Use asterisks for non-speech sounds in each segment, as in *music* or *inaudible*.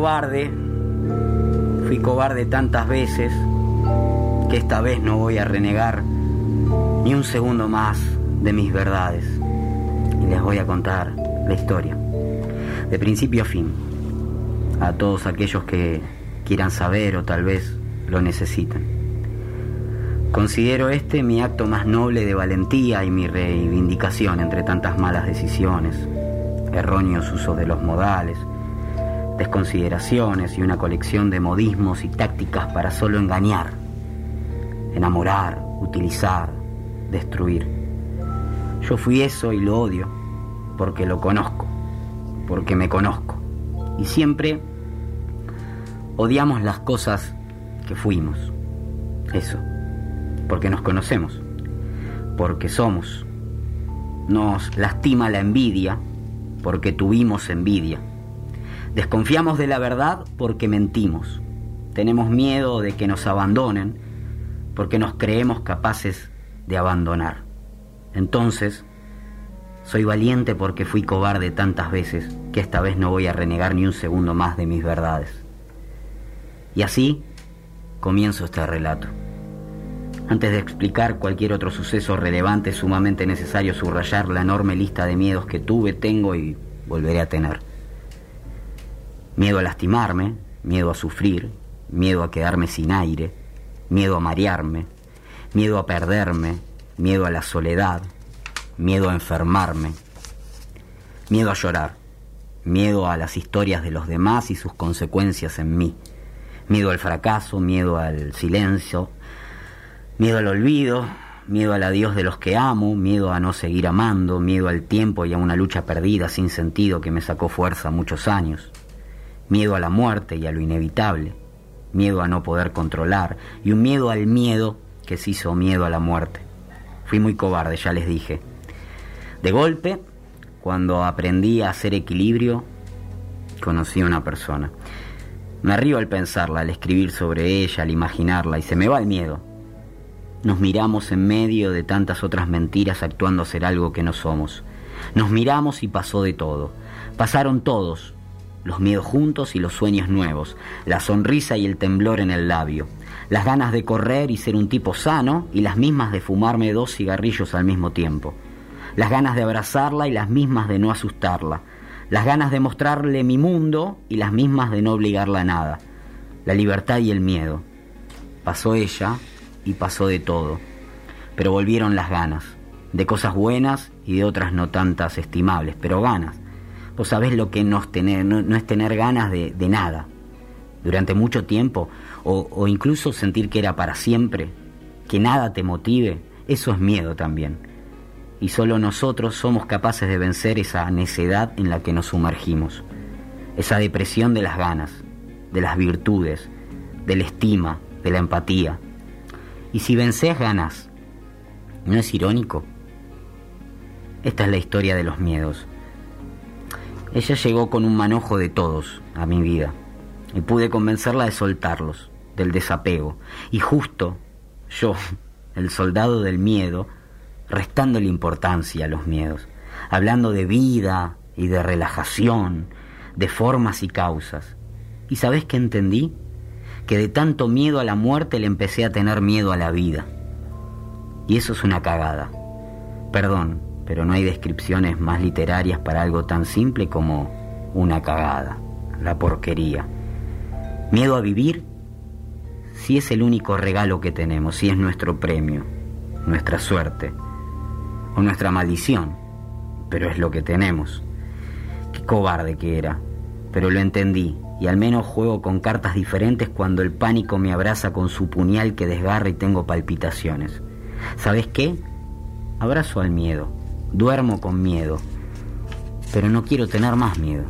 cobarde, fui cobarde tantas veces que esta vez no voy a renegar ni un segundo más de mis verdades. Y les voy a contar la historia, de principio a fin, a todos aquellos que quieran saber o tal vez lo necesiten. Considero este mi acto más noble de valentía y mi reivindicación entre tantas malas decisiones, erróneos usos de los modales, desconsideraciones y una colección de modismos y tácticas para solo engañar, enamorar, utilizar, destruir. Yo fui eso y lo odio porque lo conozco, porque me conozco. Y siempre odiamos las cosas que fuimos. Eso, porque nos conocemos, porque somos. Nos lastima la envidia porque tuvimos envidia Desconfiamos de la verdad porque mentimos. Tenemos miedo de que nos abandonen porque nos creemos capaces de abandonar. Entonces, soy valiente porque fui cobarde tantas veces que esta vez no voy a renegar ni un segundo más de mis verdades. Y así comienzo este relato. Antes de explicar cualquier otro suceso relevante, es sumamente necesario subrayar la enorme lista de miedos que tuve, tengo y volveré a tener. Miedo a lastimarme, miedo a sufrir, miedo a quedarme sin aire, miedo a marearme, miedo a perderme, miedo a la soledad, miedo a enfermarme, miedo a llorar, miedo a las historias de los demás y sus consecuencias en mí, miedo al fracaso, miedo al silencio, miedo al olvido, miedo al adiós de los que amo, miedo a no seguir amando, miedo al tiempo y a una lucha perdida sin sentido que me sacó fuerza muchos años miedo a la muerte y a lo inevitable, miedo a no poder controlar y un miedo al miedo que se hizo miedo a la muerte. Fui muy cobarde, ya les dije. De golpe, cuando aprendí a hacer equilibrio, conocí a una persona. Me río al pensarla, al escribir sobre ella, al imaginarla, y se me va el miedo. Nos miramos en medio de tantas otras mentiras actuando a ser algo que no somos. Nos miramos y pasó de todo. Pasaron todos, los miedos juntos y los sueños nuevos, la sonrisa y el temblor en el labio, las ganas de correr y ser un tipo sano y las mismas de fumarme dos cigarrillos al mismo tiempo, las ganas de abrazarla y las mismas de no asustarla, las ganas de mostrarle mi mundo y las mismas de no obligarla a nada, la libertad y el miedo. Pasó ella y pasó de todo, pero volvieron las ganas, de cosas buenas y de otras no tantas estimables, pero ganas Vos sabés lo que no es tener, no, es tener ganas de, nada durante mucho tiempo o, incluso sentir que era para siempre, que nada te motive, eso es miedo también. Y solo nosotros somos capaces de vencer esa necedad en la que nos sumergimos, esa depresión de las ganas, de las virtudes, de la estima, de la empatía. Y si vences ganas, ¿no es irónico? Esta es la historia de los miedos. Ella llegó con un manojo de todos a mi vida y pude convencerla de soltarlos, del desapego. Y justo yo, el soldado del miedo, restándole importancia a los miedos, hablando de vida y de relajación, de formas y causas. ¿Y sabes qué entendí? Que de tanto miedo a la muerte le empecé a tener miedo a la vida. Y eso es una cagada. Perdón, pero no hay descripciones más literarias para algo tan simple como una cagada, la porquería. Miedo a vivir, si es el único regalo que tenemos, si es nuestro premio, nuestra suerte o nuestra maldición, pero es lo que tenemos. Qué cobarde que era, pero lo entendí y al menos juego con cartas diferentes cuando el pánico me abraza con su puñal que desgarra y tengo palpitaciones. ¿Sabes qué? Abrazo al miedo Duermo con miedo, pero no quiero tener más miedo.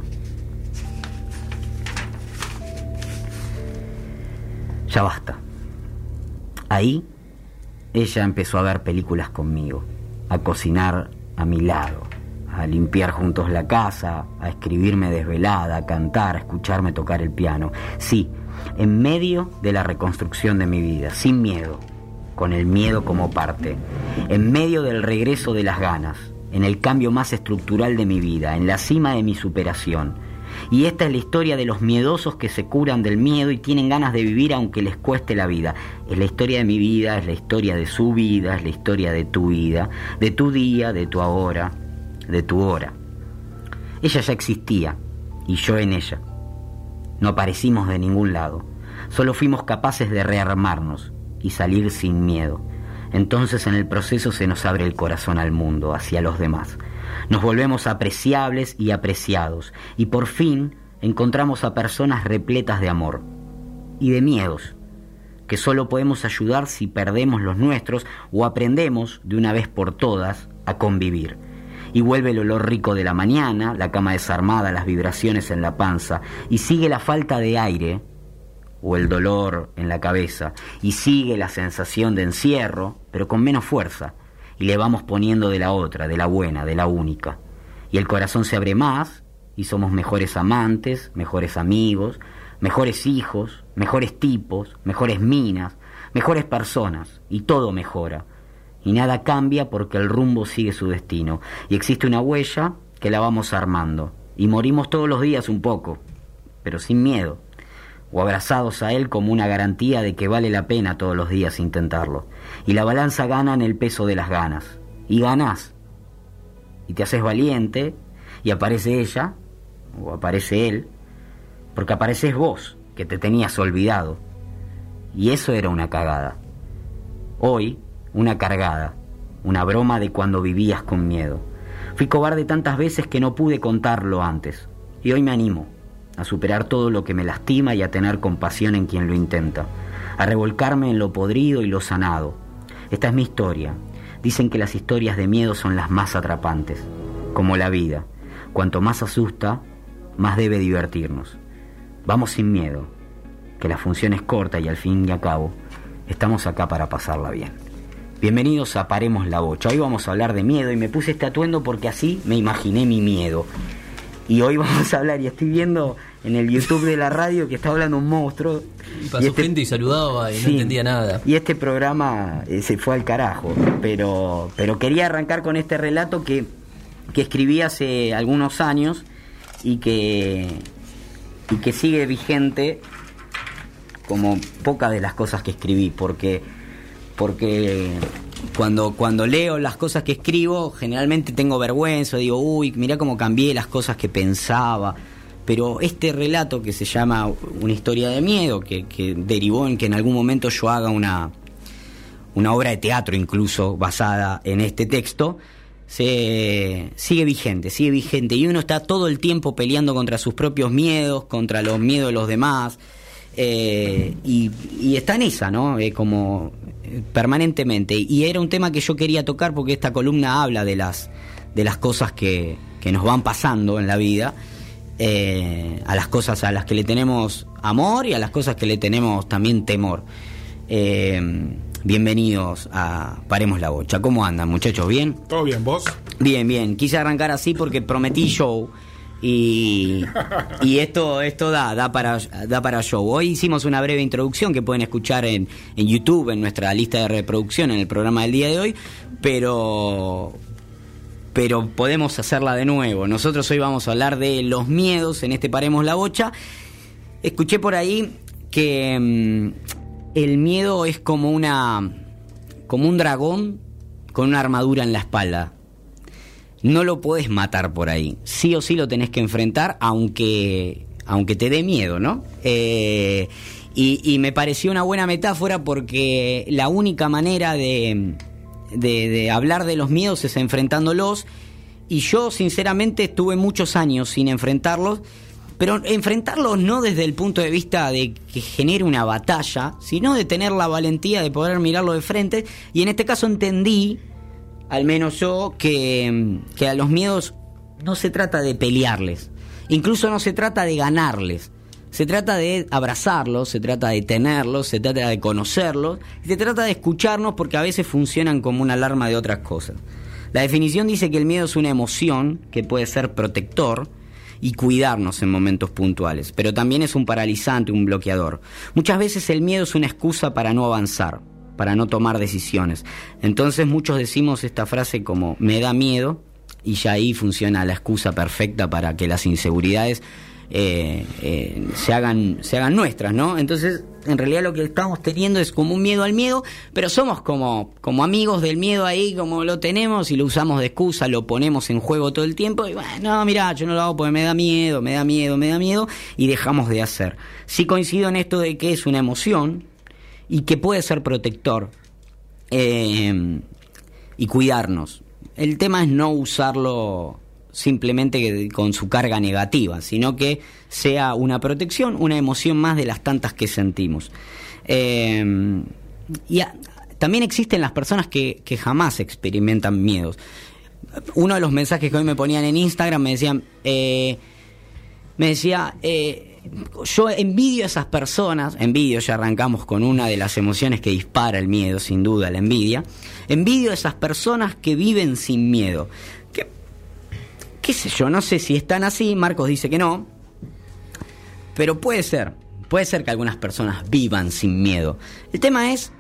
Ya basta. Ahí ella empezó a ver películas conmigo, a cocinar a mi lado, a limpiar juntos la casa, a escribirme desvelada, a cantar, a escucharme tocar el piano. Sí, en medio de la reconstrucción de mi vida, sin miedo, con el miedo como parte, en medio del regreso de las ganas, en el cambio más estructural de mi vida, en la cima de mi superación, Y esta es la historia de los miedosos que se curan del miedo y tienen ganas de vivir aunque les cueste la vida. Es la historia de mi vida, es la historia de su vida, es la historia de tu vida, de tu día, de tu ahora, de tu hora. Ella ya existía y yo en ella. No aparecimos de ningún lado, solo fuimos capaces de rearmarnos y salir sin miedo. Entonces en el proceso se nos abre el corazón al mundo, hacia los demás. Nos volvemos apreciables y apreciados y por fin encontramos a personas repletas de amor y de miedos, que solo podemos ayudar si perdemos los nuestros o aprendemos de una vez por todas a convivir. Y vuelve el olor rico de la mañana, la cama desarmada, las vibraciones en la panza, y sigue la falta de aire o el dolor en la cabeza, y sigue la sensación de encierro, pero con menos fuerza, y le vamos poniendo de la otra, de la buena, de la única. Y el corazón se abre más, y somos mejores amantes, mejores amigos, mejores hijos, mejores tipos, mejores minas, mejores personas, y todo mejora. Y nada cambia porque el rumbo sigue su destino, y existe una huella que la vamos armando, y morimos todos los días un poco, pero sin miedo o abrazados a Él como una garantía de que vale la pena todos los días intentarlo. Y la balanza gana en el peso de las ganas. Y ganás. Y te haces valiente y aparece ella, o aparece Él, porque apareces vos, que te tenías olvidado. Y eso era una cagada. Hoy, una cargada, una broma de cuando vivías con miedo. Fui cobarde tantas veces que no pude contarlo antes. Y hoy me animo a superar todo lo que me lastima y a tener compasión en quien lo intenta, a revolcarme en lo podrido y lo sanado. Esta es mi historia. Dicen que las historias de miedo son las más atrapantes, como la vida. Cuanto más asusta, más debe divertirnos. Vamos sin miedo, que la función es corta y al fin y al cabo estamos acá para pasarla bien. Bienvenidos a Paremos la Bocha. Hoy vamos a hablar de miedo y me puse este atuendo porque así me imaginé mi miedo. Y hoy *laughs* vamos a hablar, y estoy viendo en el YouTube de la radio que está hablando un monstruo. Y pasó este gente y saludaba y no entendía nada. Y este programa eh, se fue al carajo. Pero, pero quería arrancar con este relato que, que escribí hace algunos años y que, y que sigue vigente como pocas de las cosas que escribí, porque, porque cuando, cuando leo las cosas que escribo, generalmente tengo vergüenza, digo, uy, mira cómo cambié las cosas que pensaba. Pero este relato que se llama Una historia de miedo, que, derivó en que en algún momento yo haga una, una obra de teatro incluso basada en este texto, se sigue vigente, sigue vigente. Y uno está todo el tiempo peleando contra sus propios miedos, contra los miedos de los demás. Eh, y, y, está en esa, ¿no? Eh, como permanentemente. Y era un tema que yo quería tocar porque esta columna habla de las, de las cosas que, que nos van pasando en la vida, eh, a las cosas a las que le tenemos amor y a las cosas que le tenemos también temor. Eh, bienvenidos a Paremos la Bocha. ¿Cómo andan, muchachos? ¿Bien? ¿Todo bien, vos? Bien, bien. Quise arrancar así porque prometí show. Y, y, esto, esto da, da para, da para show. Hoy hicimos una breve introducción que pueden escuchar en, en YouTube, en nuestra lista de reproducción, en el programa del día de hoy, pero, pero podemos hacerla de nuevo. Nosotros hoy vamos a hablar de los miedos en este Paremos la Bocha. Escuché por ahí que mm, el miedo es como una como un dragón con una armadura en la espalda no lo puedes matar por ahí. Sí o sí lo tenés que enfrentar, aunque, aunque te dé miedo, ¿no? Eh, y, me pareció una buena metáfora porque la única manera de, de, hablar de los miedos es enfrentándolos. Y yo, sinceramente, estuve muchos años sin enfrentarlos. Pero enfrentarlos no desde el punto de vista de que genere una batalla, sino de tener la valentía de poder mirarlo de frente. Y en este caso entendí al menos yo, que, que a los miedos no se trata de pelearles, incluso no se trata de ganarles. Se trata de abrazarlos, se trata de tenerlos, se trata de conocerlos, se trata de escucharnos porque a veces funcionan como una alarma de otras cosas. La definición dice que el miedo es una emoción que puede ser protector y cuidarnos en momentos puntuales, pero también es un paralizante, un bloqueador. Muchas veces el miedo es una excusa para no avanzar, para no tomar decisiones. Entonces muchos decimos esta frase como me da miedo y ya ahí funciona la excusa perfecta para que las inseguridades eh, eh, se, hagan, se hagan nuestras, ¿no? Entonces, en realidad lo que estamos teniendo es como un miedo al miedo, pero somos como, como amigos del miedo ahí, como lo tenemos y lo usamos de excusa, lo ponemos en juego todo el tiempo y bueno, no, mira, yo no lo hago porque me da miedo, me da miedo, me da miedo y dejamos de hacer. Sí coincido en esto de que es una emoción y que puede ser protector eh, y cuidarnos. El tema es no usarlo simplemente con su carga negativa, sino que sea una protección, una emoción más de las tantas que sentimos. Eh, y también existen las personas que, jamás experimentan miedos. Uno de los mensajes que hoy me ponían en Instagram me decían, eh, me decía, yo envidio a esas personas, envidio, ya arrancamos con una de las emociones que dispara el miedo, sin duda, la envidia, envidio a esas personas que viven sin miedo qué sé yo, no sé si están así, Marcos dice que no, pero puede ser, puede ser que algunas personas vivan sin miedo. El tema es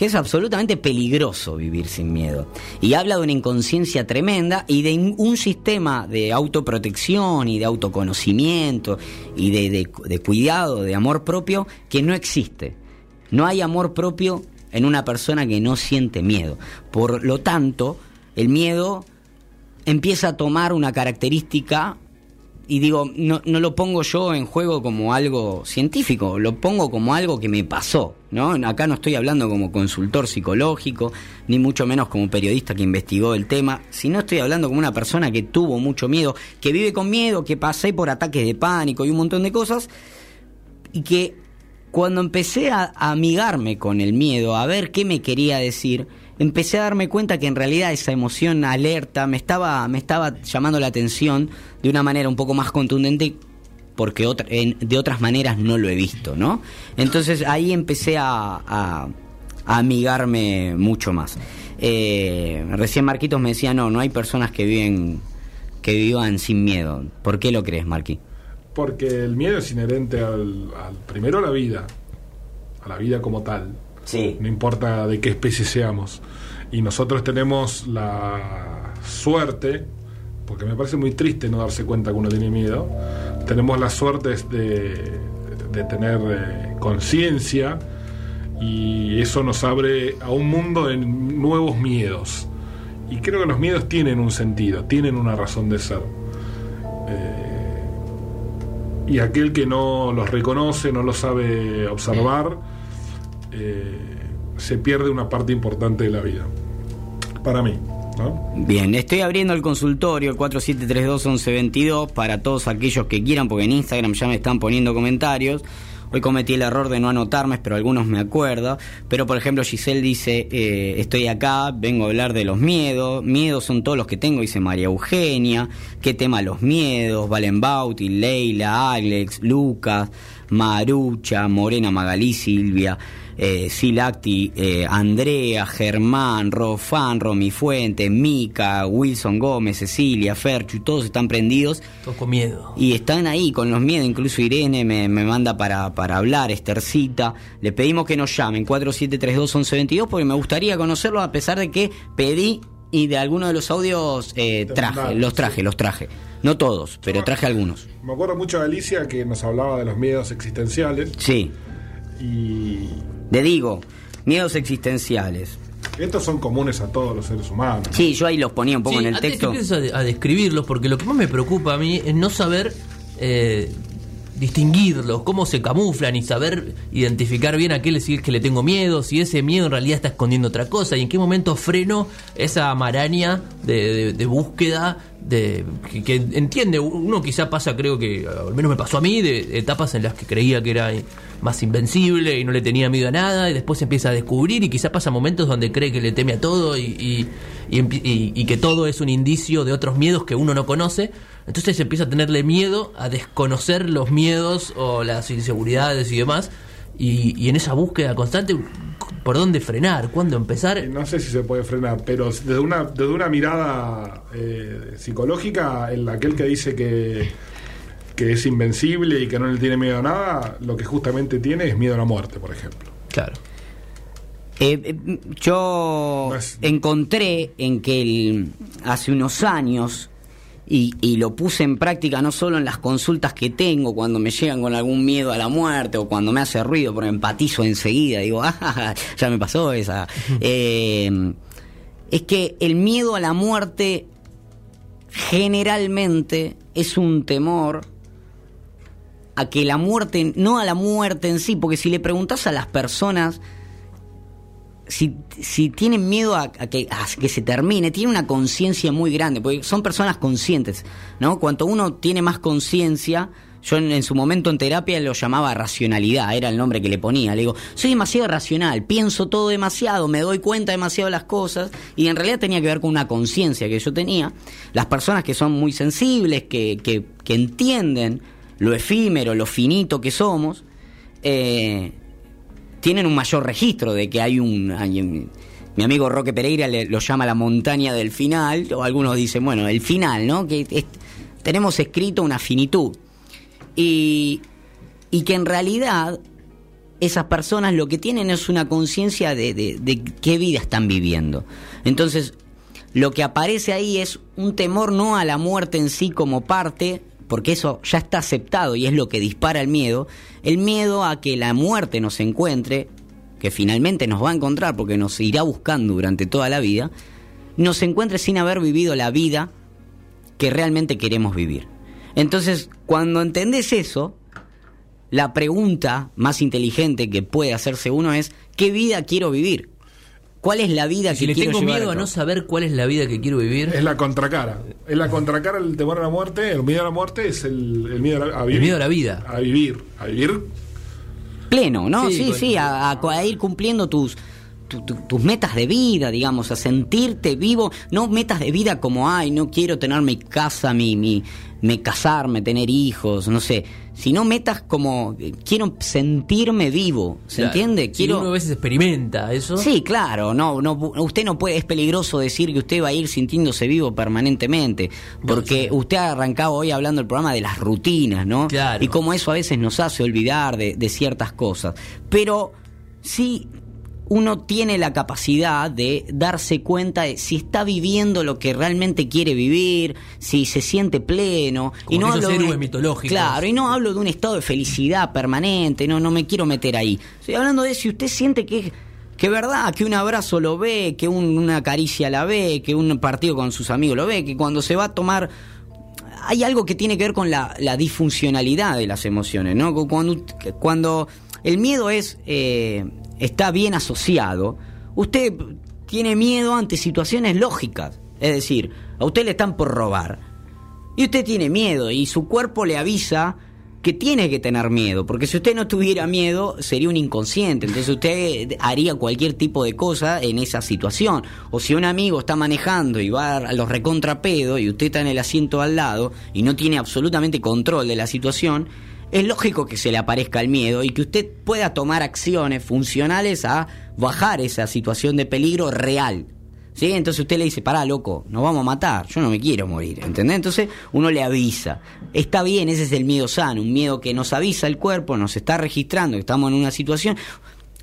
que es absolutamente peligroso vivir sin miedo. Y habla de una inconsciencia tremenda y de un sistema de autoprotección y de autoconocimiento y de, de, cuidado, de amor propio, que no existe. No hay amor propio en una persona que no siente miedo. Por lo tanto, el miedo empieza a tomar una característica y digo, no, no, lo pongo yo en juego como algo científico, lo pongo como algo que me pasó, ¿no? Acá no estoy hablando como consultor psicológico, ni mucho menos como periodista que investigó el tema, sino estoy hablando como una persona que tuvo mucho miedo, que vive con miedo, que pasé por ataques de pánico y un montón de cosas, y que cuando empecé a amigarme con el miedo, a ver qué me quería decir, empecé a darme cuenta que en realidad esa emoción alerta me estaba, me estaba llamando la atención de una manera un poco más contundente porque de otras maneras no lo he visto, ¿no? Entonces ahí empecé a, amigarme mucho más. Eh, recién Marquitos me decía, no, no hay personas que viven que vivan sin miedo. ¿Por qué lo crees, Marqui? Porque el miedo es inherente al, al primero a la vida, a la vida como tal no importa de qué especie seamos. Y nosotros tenemos la suerte, porque me parece muy triste no darse cuenta que uno tiene miedo, tenemos la suerte de, de tener eh, conciencia y eso nos abre a un mundo de nuevos miedos. Y creo que los miedos tienen un sentido, tienen una razón de ser. Eh, y aquel que no los reconoce, no los sabe observar, eh, se pierde una parte importante de la vida. Para mí. Bien, estoy abriendo el consultorio, el 4732-1122, para todos aquellos que quieran, porque en Instagram ya me están poniendo comentarios. Hoy cometí el error de no anotarme, pero algunos me acuerdo. Pero por ejemplo, Giselle dice, eh, estoy acá, vengo a hablar de los miedos. Miedos son todos los que tengo, dice María Eugenia. ¿Qué tema los miedos? Valen Bauti, Leila, Alex, Lucas, Marucha, Morena Magalí, Silvia Silacti, eh, Andrea, Germán, Rofán, Romy Fuente, Mica, Wilson Gómez, Cecilia, Ferchu, todos están prendidos. Todos con miedo. Y están ahí con los miedos, incluso Irene me, manda para, para hablar, Estercita. Le pedimos que nos llamen 4732-1122 porque me gustaría conocerlo a pesar de que pedí y de algunos de los audios eh, traje, los traje, los traje. No todos, pero traje algunos. Me acuerdo mucho de Alicia que nos hablaba de los miedos existenciales. Sí. Y de digo, miedos existenciales. Estos son comunes a todos los seres humanos. Sí, yo ahí los ponía un poco en el texto. Que a, describirlos, porque lo que más me preocupa a mí es no saber eh, distinguirlos, cómo se camuflan y saber identificar bien a qué le, que le tengo miedo, si ese miedo en realidad está escondiendo otra cosa y en qué momento freno esa maraña de, búsqueda de que, entiende uno quizá pasa creo que al menos me pasó a mí de etapas en las que creía que era más invencible y no le tenía miedo a nada y después empieza a descubrir y quizá pasa momentos donde cree que le teme a todo y, y que todo es un indicio de otros miedos que uno no conoce entonces empieza a tenerle miedo a desconocer los miedos o las inseguridades y demás. Y, en esa búsqueda constante, ¿por dónde frenar? ¿Cuándo empezar? No sé si se puede frenar, pero desde una, desde una mirada eh, psicológica, en aquel que dice que, que es invencible y que no le tiene miedo a nada, lo que justamente tiene es miedo a la muerte, por ejemplo. Claro. Eh, eh, yo encontré en que el, hace unos años y, lo puse en práctica no solo en las consultas que tengo, cuando me llegan con algún miedo a la muerte o cuando me hace ruido, porque empatizo enseguida, digo, *laughs* ah, ya me pasó esa. Eh, es que el miedo a la muerte generalmente es un temor a que la muerte, no a la muerte en sí, porque si le preguntas a las personas si, si tienen miedo a, que, se termine, tienen una conciencia muy grande, porque son personas conscientes, ¿no? Cuanto uno tiene más conciencia, yo en, su momento en terapia lo llamaba racionalidad, era el nombre que le ponía. Le digo, soy demasiado racional, pienso todo demasiado, me doy cuenta demasiado de las cosas, y en realidad tenía que ver con una conciencia que yo tenía. Las personas que son muy sensibles, que, que, que entienden lo efímero, lo finito que somos, eh, tienen un mayor registro de que hay un... mi amigo Roque Pereira lo llama la montaña del final, o algunos dicen, bueno, el final, ¿no? Que tenemos escrito una finitud. Y, y que en realidad esas personas lo que tienen es una conciencia de, de, qué vida están viviendo. Entonces, lo que aparece ahí es un temor no a la muerte en sí como parte, porque eso ya está aceptado y es lo que dispara el miedo, el miedo a que la muerte nos encuentre, que finalmente nos va a encontrar porque nos irá buscando durante toda la vida, nos encuentre sin haber vivido la vida que realmente queremos vivir. Entonces, cuando entendés eso, la pregunta más inteligente que puede hacerse uno es, ¿qué vida quiero vivir? ¿Cuál es la vida si que quiero le tengo miedo a, no saber cuál es la vida que quiero vivir. Es la contracara. Es la contracara el temor a la muerte. El miedo a la muerte es el, miedo a, vivir. El miedo a la vida. A vivir. A vivir. Pleno, ¿no? Sí, sí, a, ir cumpliendo tus, tus metas de vida, digamos, a sentirte vivo, no metas de vida como, ay, no quiero tener mi casa, mi, mi, me casarme, tener hijos, no sé, sino metas como quiero sentirme vivo, ¿se entiende? Quiero uno a veces experimenta eso. Sí, claro, no no usted no puede es peligroso decir que usted va a ir sintiéndose vivo permanentemente, porque usted ha arrancado hoy hablando del programa de las rutinas, ¿no? Claro. Y como eso a veces nos hace olvidar de, de ciertas cosas, pero sí uno tiene la capacidad de darse cuenta de si está viviendo lo que realmente quiere vivir, si se siente pleno. y no hablo de mitológicos. Claro, y no hablo de un estado de felicidad permanente, no, no me quiero meter ahí. Estoy hablando de si usted siente que que verdad, que un abrazo lo ve, que una caricia la ve, que un partido con sus amigos lo ve, que cuando se va a tomar hay algo que tiene que ver con la, disfuncionalidad de las emociones, ¿no? Cuando, cuando el miedo es eh, está bien asociado, usted tiene miedo ante situaciones lógicas. Es decir, a usted le están por robar. Y usted tiene miedo y su cuerpo le avisa que tiene que tener miedo, porque si usted no tuviera miedo sería un inconsciente, entonces usted haría cualquier tipo de cosa en esa situación. O si un amigo está manejando y va a los recontrapedos y usted está en el asiento al lado y no tiene absolutamente control de la situación, es lógico que se le aparezca el miedo y que usted pueda tomar acciones funcionales a bajar esa situación de peligro real. ¿Sí? Entonces usted le dice, pará, loco, nos vamos a matar, yo no me quiero morir, ¿entendés? Entonces uno le avisa. Está bien, ese es el miedo sano, un miedo que nos avisa el cuerpo, nos está registrando estamos en una situación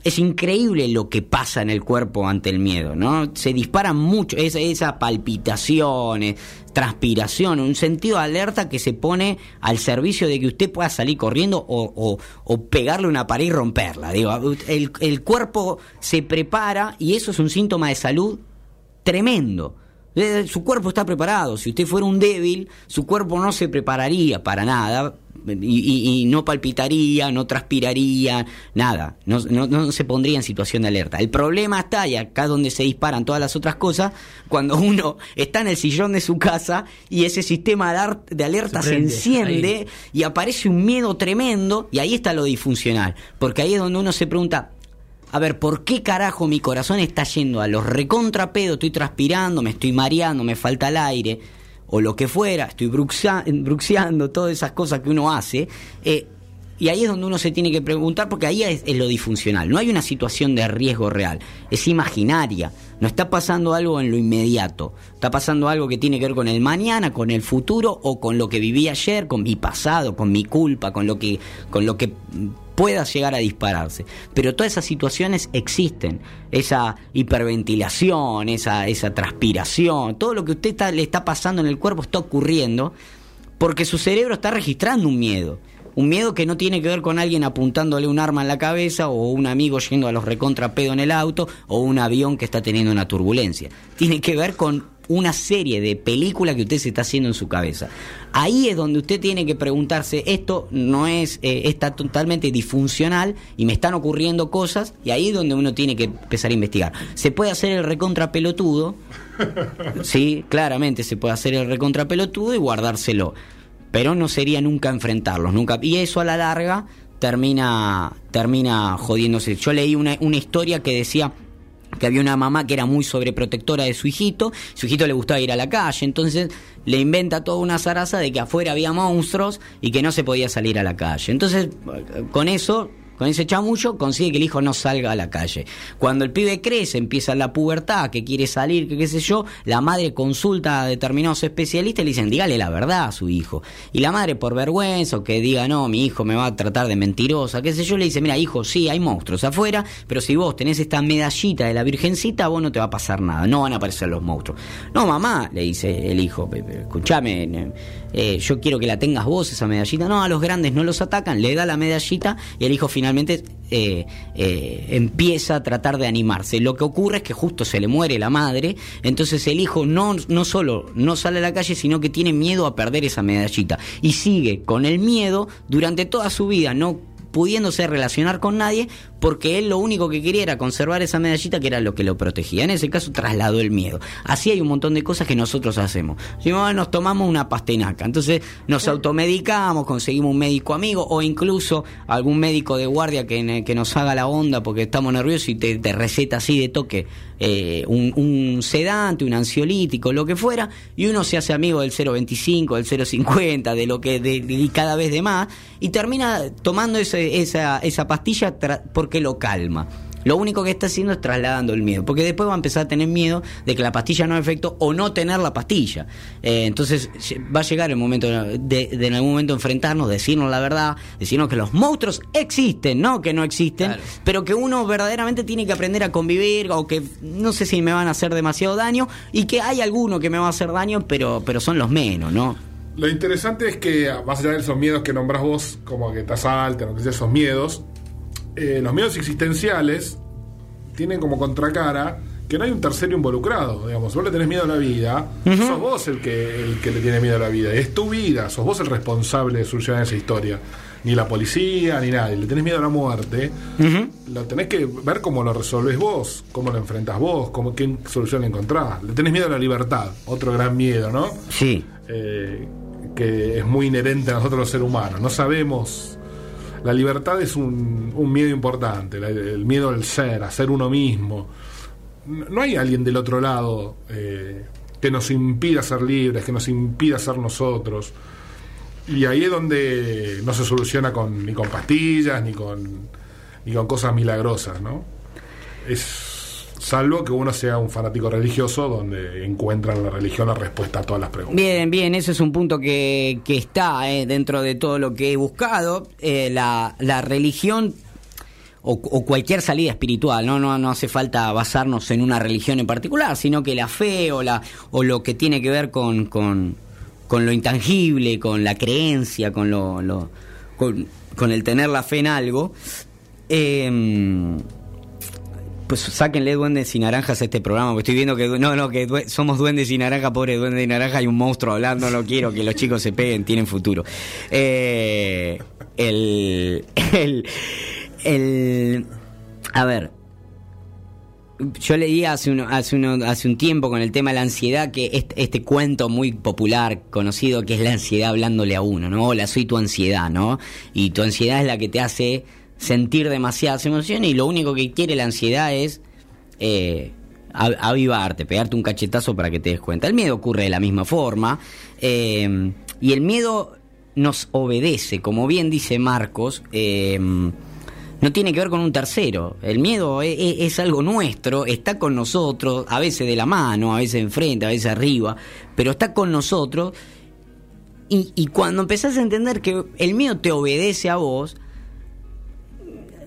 es increíble lo que pasa en el cuerpo ante el miedo, ¿no? Se disparan mucho, esa, esa palpitaciones, transpiración, un sentido de alerta que se pone al servicio de que usted pueda salir corriendo o, o, pegarle una pared y romperla. Digo, el, el cuerpo se prepara y eso es un síntoma de salud tremendo. Eh, su cuerpo está preparado. Si usted fuera un débil, su cuerpo no se prepararía para nada y, no palpitaría, no transpiraría, nada. No, no, se pondría en situación de alerta. El problema está, y acá donde se disparan todas las otras cosas, cuando uno está en el sillón de su casa y ese sistema de alerta se, enciende y aparece un miedo tremendo y ahí está lo disfuncional. Porque ahí es donde uno se pregunta, a ver, ¿por qué carajo mi corazón está yendo a los recontrapedos? Estoy transpirando, me estoy mareando, me falta el aire, o lo que fuera, estoy bruxeando, todas esas cosas que uno hace. Eh, y ahí es donde uno se tiene que preguntar, porque ahí es, lo disfuncional. No hay una situación de riesgo real, es imaginaria. No está pasando algo en lo inmediato. Está pasando algo que tiene que ver con el mañana, con el futuro o con lo que viví ayer, con mi pasado, con mi culpa, con lo que, con lo que pueda llegar a dispararse. Pero todas esas situaciones existen, esa hiperventilación, esa, esa transpiración, todo lo que usted le está pasando en el cuerpo está ocurriendo porque su cerebro está registrando un miedo. Un miedo que no tiene que ver con alguien apuntándole un arma en la cabeza o un amigo yendo a los recontrapedos en el auto o un avión que está teniendo una turbulencia. Tiene que ver con una serie de películas que usted se está haciendo en su cabeza. Ahí es donde usted tiene que preguntarse, esto no es, eh, está totalmente disfuncional y me están ocurriendo cosas, y ahí es donde uno tiene que empezar a investigar. Se puede hacer el recontrapelotudo, *laughs* sí, claramente se puede hacer el recontrapelotudo y guardárselo, pero no sería nunca enfrentarlos, nunca, y eso a la larga termina, termina jodiéndose. Yo leí una, una historia que decía, que había una mamá que era muy sobreprotectora de su hijito, su hijito le gustaba ir a la calle, entonces le inventa toda una zaraza de que afuera había monstruos y que no se podía salir a la calle. Entonces, con eso con ese chamullo consigue que el hijo no salga a la calle. Cuando el pibe crece, empieza la pubertad, que quiere salir, que qué sé yo, la madre consulta a determinados especialistas y le dicen, dígale la verdad a su hijo. Y la madre, por vergüenza o que diga, no, mi hijo me va a tratar de mentirosa, qué sé yo, le dice, mira, hijo, sí, hay monstruos afuera, pero si vos tenés esta medallita de la virgencita, vos no te va a pasar nada, no van a aparecer los monstruos. No, mamá, le dice el hijo, escúchame, eh, yo quiero que la tengas vos, esa medallita. No, a los grandes no los atacan, le da la medallita y el hijo final finalmente eh, eh, empieza a tratar de animarse. Lo que ocurre es que justo se le muere la madre, entonces el hijo no, no solo no sale a la calle, sino que tiene miedo a perder esa medallita. Y sigue con el miedo durante toda su vida, no pudiéndose relacionar con nadie, porque él lo único que quería era conservar esa medallita que era lo que lo protegía. En ese caso trasladó el miedo. Así hay un montón de cosas que nosotros hacemos. Si nos tomamos una pastenaca, entonces nos automedicamos, conseguimos un médico amigo o incluso algún médico de guardia que, que nos haga la onda porque estamos nerviosos y te, receta así de toque eh, un, sedante, un ansiolítico, lo que fuera, y uno se hace amigo del 025, del 050, de lo que de, cada vez de más, y termina tomando ese, esa, esa pastilla porque lo calma. Lo único que está haciendo es trasladando el miedo, porque después va a empezar a tener miedo de que la pastilla no haga efecto o no tener la pastilla. Eh, entonces va a llegar el momento de, en algún momento enfrentarnos, decirnos la verdad, decirnos que los monstruos existen, no que no existen, pero que uno verdaderamente tiene que aprender a convivir o que no sé si me van a hacer demasiado daño y que hay alguno que me va a hacer daño, pero, pero son los menos, ¿no? Lo interesante es que, más allá de esos miedos que nombras vos, como que te asaltan o que sea esos miedos, eh, los miedos existenciales tienen como contracara que no hay un tercero involucrado. Digamos, vos le tenés miedo a la vida, sos vos el que, el que le tiene miedo a la vida. Es tu vida, sos vos el responsable de solucionar esa historia. Ni la policía, ni nadie. Le tenés miedo a la muerte. Lo tenés que ver cómo lo resolves vos, cómo lo enfrentas vos, cómo, qué solución le encontrás. Le tenés miedo a la libertad, otro gran miedo, ¿no? Sí. Eh, que es muy inherente a nosotros los seres humanos. No sabemos la libertad es un, miedo importante, el miedo al ser, a ser uno mismo. No hay alguien del otro lado eh, que nos impida ser libres, que nos impida ser nosotros. Y ahí es donde no se soluciona con, ni con pastillas, ni con, ni con cosas milagrosas, ¿no? Es salvo que uno sea un fanático religioso donde encuentra en la religión la respuesta a todas las preguntas. Bien, bien, ese es un punto que, que está eh, dentro de todo lo que he buscado. Eh, la, la, religión o, cualquier salida espiritual, ¿no? ¿no? No hace falta basarnos en una religión en particular, sino que la fe o, la, o lo que tiene que ver con, con, con lo intangible, con la creencia, con, lo, lo con, con, el tener la fe en algo. Eh, pues sáquenle duendes y naranjas a este programa, porque estoy viendo que no, no, que somos duendes y naranja, pobre duende y naranja, hay un monstruo hablando, no quiero que los chicos se peguen, tienen futuro. Eh, el, el, el, a ver, yo leí hace, uno, hace, uno, hace un tiempo con el tema de la ansiedad que este, cuento muy popular, conocido, que es la ansiedad hablándole a uno, ¿no? Hola, soy tu ansiedad, ¿no? Y tu ansiedad es la que te hace sentir demasiadas emociones y lo único que quiere la ansiedad es eh, avivarte, pegarte un cachetazo para que te des cuenta. El miedo ocurre de la misma forma eh, y el miedo nos obedece, como bien dice Marcos. Eh, no tiene que ver con un tercero. El miedo es, es, algo nuestro, está con nosotros, a veces de la mano, a veces enfrente, a veces arriba, pero está con nosotros. Y, y cuando empezás a entender que el miedo te obedece a vos,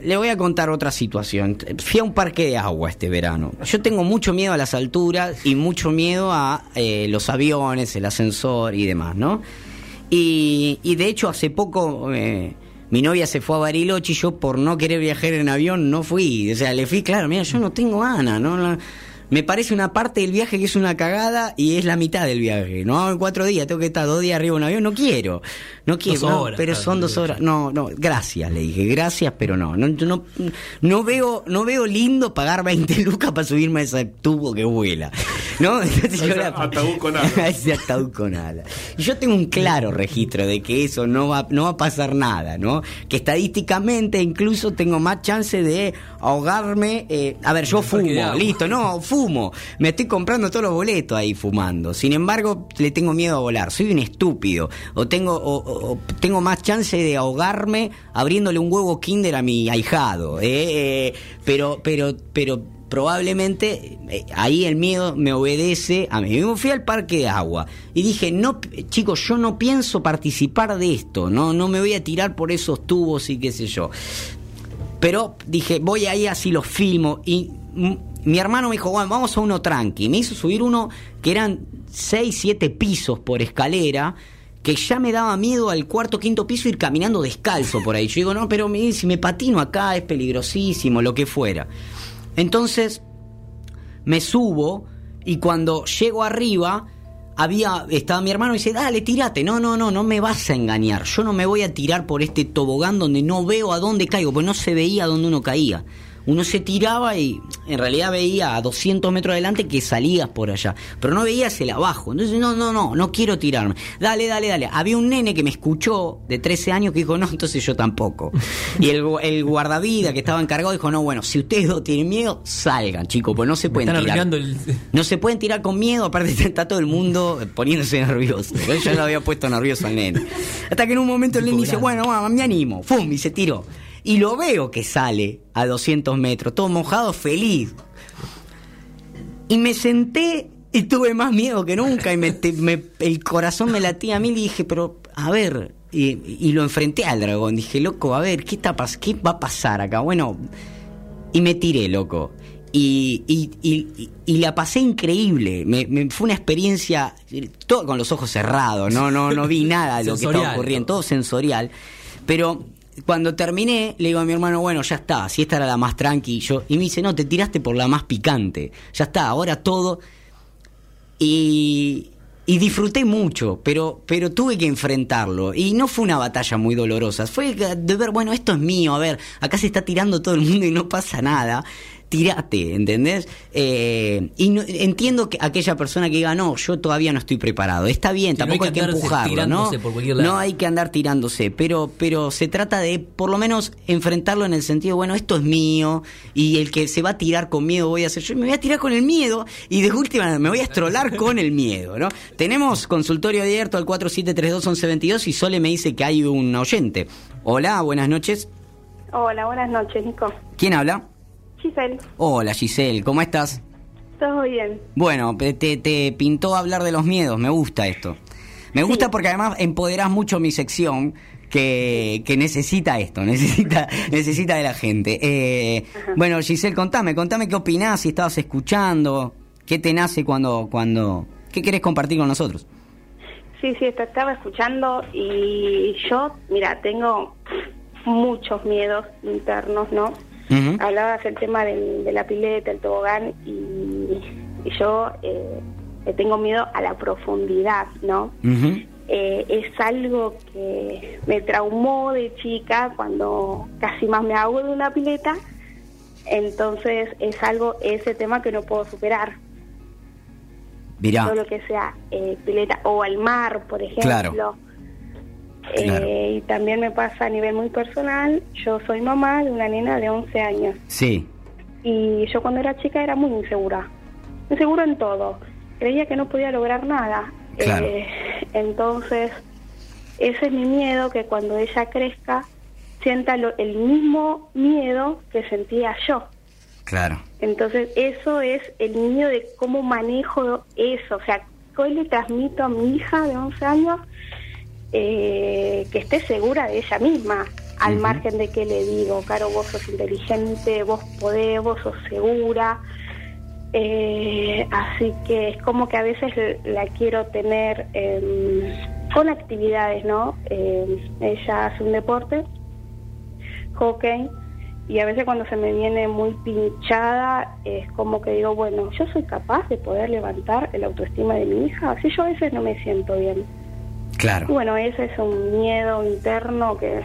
le voy a contar otra situación. Fui a un parque de agua este verano. Yo tengo mucho miedo a las alturas y mucho miedo a eh, los aviones, el ascensor y demás, ¿no? Y, de hecho hace poco eh, mi novia se fue a Bariloche y yo por no querer viajar en avión no fui. O sea, le fui, claro, mira, yo no tengo ganas, ¿no? Me parece una parte del viaje que es una cagada y es la mitad del viaje. No en cuatro días, tengo que estar dos días arriba de un avión, no quiero. No quiero, pero son dos horas. No, no, gracias, le dije, gracias, pero no. No, no, no veo, no veo lindo pagar 20 lucas para subirme a ese tubo que vuela. ¿No? *laughs* Entonces yo ataúd con *laughs* ese ataúd con ala. Y yo tengo un claro registro de que eso no va, no va a pasar nada, ¿no? Que estadísticamente incluso tengo más chance de ahogarme. Eh, a ver, yo fumo, listo, no, fumo me estoy comprando todos los boletos ahí fumando. Sin embargo, le tengo miedo a volar. Soy un estúpido. O tengo, o, tengo más chance de ahogarme abriéndole un huevo kinder a mi ahijado. ¿eh? Pero, pero, pero probablemente eh, ahí el miedo me obedece a mí. Me fui al parque de agua y dije, no, chicos, yo no pienso participar de esto, no, no me voy a tirar por esos tubos y qué sé yo. Pero dije, voy ahí así los filmo y mi hermano me dijo, bueno, vamos a uno tranqui. Me hizo subir uno que eran 6, 7 pisos por escalera, que ya me daba miedo al cuarto, quinto piso ir caminando descalzo por ahí. Yo digo, no, pero si me patino acá es peligrosísimo, lo que fuera. Entonces, me subo y cuando llego arriba, había, estaba mi hermano y dice, dale, tírate. No, no, no, no me vas a engañar. Yo no me voy a tirar por este tobogán donde no veo a dónde caigo, porque no se veía a dónde uno caía uno se tiraba y en realidad veía a 200 metros adelante que salías por allá, pero no veías el abajo. Entonces, no, no, no, no quiero tirarme. Dale, dale, dale. Había un nene que me escuchó de 13 años que dijo, no, entonces yo tampoco. Y el, el guardavida que estaba encargado dijo, no, bueno, si ustedes dos tienen miedo, salgan, chicos, pues no se pueden tirar. No se pueden tirar con miedo, aparte está todo el mundo poniéndose nervioso. Yo ya lo había puesto nervioso al nene. Hasta que en un momento el nene dice, bueno, mamá, me animo. ¡Fum! Y se tiró y lo veo que sale a 200 metros, todo mojado, feliz. Y me senté y tuve más miedo que nunca y me, el corazón me latía a mí y dije, pero a ver, y, lo enfrenté al dragón, dije, loco, a ver, ¿qué, está ¿qué va a pasar acá? Bueno, y me tiré, loco. Y, y, la pasé increíble. Me, fue una experiencia, todo con los ojos cerrados, no, no, no vi nada de lo que estaba ocurriendo, todo sensorial. Pero cuando terminé, le digo a mi hermano, bueno, ya está, si esta era la más tranqui, yo, y me dice, no, te tiraste por la más picante, ya está, ahora todo. Y, y disfruté mucho, pero, pero tuve que enfrentarlo. Y no fue una batalla muy dolorosa, fue de ver, bueno, esto es mío, a ver, acá se está tirando todo el mundo y no pasa nada tirate, ¿entendés? Eh, y entiendo que aquella persona que diga, no, yo todavía no estoy preparado. Está bien, tampoco hay que, empujarlo, ¿no? No hay que andar tirándose, pero, pero se trata de por lo menos enfrentarlo en el sentido, bueno, esto es mío, y el que se va a tirar con miedo voy a hacer yo, me voy a tirar con el miedo, y de última me voy a estrolar *laughs* con el miedo, ¿no? Tenemos consultorio abierto al 4732-1122 y Sole me dice que hay un oyente. Hola, buenas noches. Hola, buenas noches, Nico. ¿Quién habla? Giselle. Hola Giselle, ¿cómo estás? Todo bien. Bueno, te, te pintó hablar de los miedos, me gusta esto. Me gusta porque además empoderás mucho mi sección que, que necesita esto, *laughs* necesita, necesita de la gente. Eh, bueno, Giselle, contame, contame qué opinás, si estabas escuchando, qué te nace cuando, cuando, qué querés compartir con nosotros. Sí, sí, estaba escuchando y yo, mira, tengo muchos miedos internos, ¿no? Hablabas el tema de la pileta, el tobogán, y, yo eh, tengo miedo a la profundidad, ¿no? Eh, es algo que me traumó de chica cuando casi más me hago de una pileta, entonces es algo, ese tema que no puedo superar. Todo lo que sea eh, pileta o al mar, por ejemplo. Claro eh, y también me pasa a nivel muy personal, yo soy mamá de una nena de 11 años. Sí. Y yo cuando era chica era muy insegura, insegura en todo, creía que no podía lograr nada. Eh, entonces, ese es mi miedo, que cuando ella crezca sienta el mismo miedo que sentía yo. Claro. Entonces, eso es el miedo de cómo manejo eso. O sea, hoy le transmito a mi hija de 11 años eh, que esté segura de ella misma. al margen de que le digo, Caro, vos sos inteligente, vos podés, vos sos segura. Eh, así que es como que a veces la quiero tener con actividades, ¿no? ella hace un deporte, hockey, y a veces cuando se me viene muy pinchada es como que digo, bueno, yo soy capaz de poder levantar el autoestima de mi hija, así yo a veces no me siento bien. Claro. bueno, ese es un miedo interno que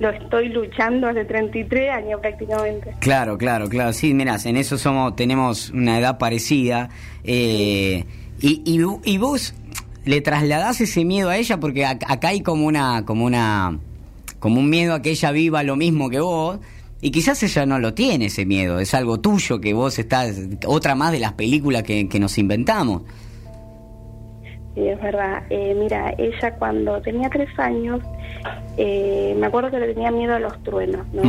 lo estoy luchando hace 33 años prácticamente. Claro, claro, claro. Sí, mirás, en eso somos tenemos una edad parecida. Eh, y, y, vos le trasladás ese miedo a ella porque acá hay como una como una como un miedo a que ella viva lo mismo que vos y quizás ella no lo tiene ese miedo, es algo tuyo que vos estás, otra más de las películas que, nos inventamos. Sí, es verdad. Eh, mira, ella cuando tenía tres años, eh, me acuerdo que le tenía miedo a los truenos, ¿no?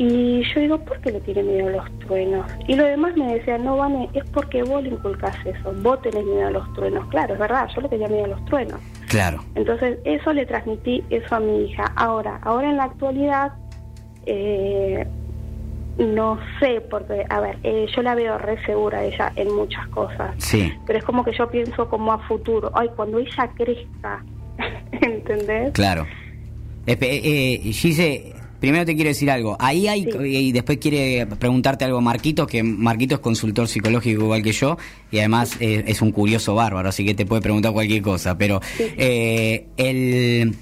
Y yo digo, ¿por qué le tiene miedo a los truenos? Y lo demás me decía, no, Vane, es porque vos le inculcás eso, vos tenés miedo a los truenos. Claro, es verdad, yo le tenía miedo a los truenos. Claro. Entonces, eso le transmití eso a mi hija. Ahora, ahora en la actualidad, eh, no sé, porque, a ver, eh, yo la veo re segura ella en muchas cosas. Sí. Pero es como que yo pienso como a futuro. Ay, cuando ella crezca, *laughs* ¿entendés? Claro. Eh, eh, Gise, primero te quiero decir algo. Ahí hay, y después quiere preguntarte algo Marquito, que Marquito es consultor psicológico igual que yo, y además es un curioso bárbaro, así que te puede preguntar cualquier cosa. Pero el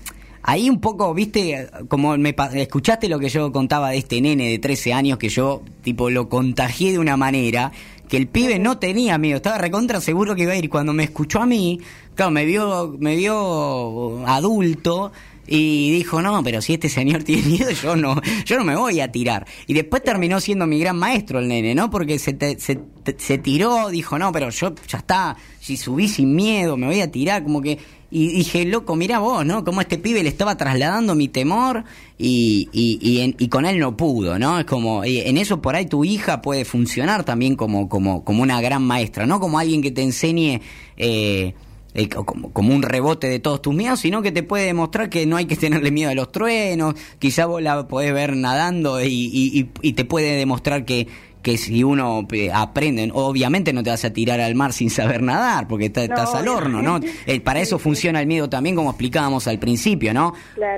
Ahí un poco, viste, como me escuchaste lo que yo contaba de este nene de 13 años que yo, tipo, lo contagié de una manera que el pibe no tenía miedo, estaba recontra seguro que iba a ir. Cuando me escuchó a mí, claro, me vio, me vio adulto y dijo, no, pero si este señor *laughs* tiene miedo, yo no, yo no me voy a tirar. Y después terminó siendo mi gran maestro el nene, ¿no? Porque se, se, se tiró, dijo, no, pero yo ya está, si subí sin miedo, me voy a tirar, como que y dije, loco, mira vos, ¿no? Como este pibe le estaba trasladando mi temor y, y, y, con él no pudo, ¿no? Es como, en eso por ahí tu hija puede funcionar también como, como, como una gran maestra, no como alguien que te enseñe eh, eh, como, como, un rebote de todos tus miedos, sino que te puede demostrar que no hay que tenerle miedo a los truenos, quizá vos la podés ver nadando y, y te puede demostrar que que si uno eh, aprende, obviamente no te vas a tirar al mar sin saber nadar, porque estás al horno, ¿no? Eh, para eso funciona el miedo también, como explicábamos al principio, ¿no?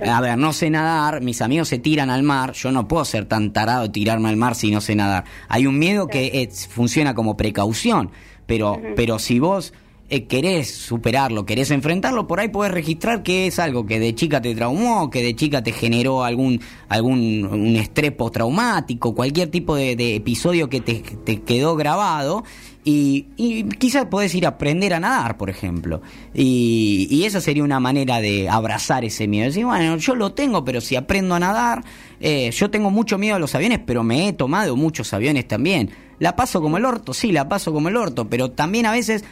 A ver, no sé nadar, mis amigos se tiran al mar, yo no puedo ser tan tarado de tirarme al mar si no sé nadar. Hay un miedo que funciona como precaución, pero, pero si vos eh, querés superarlo, querés enfrentarlo, por ahí podés registrar que es algo que de chica te traumó, que de chica te generó algún, algún un estrés postraumático, cualquier tipo de, episodio que te, quedó grabado. Y, y, quizás podés ir a aprender a nadar, por ejemplo. Y, y, esa sería una manera de abrazar ese miedo. Decir, bueno, yo lo tengo, pero si aprendo a nadar, eh, yo tengo mucho miedo a los aviones, pero me he tomado muchos aviones también. La paso como el orto, sí, la paso como el orto, pero también a veces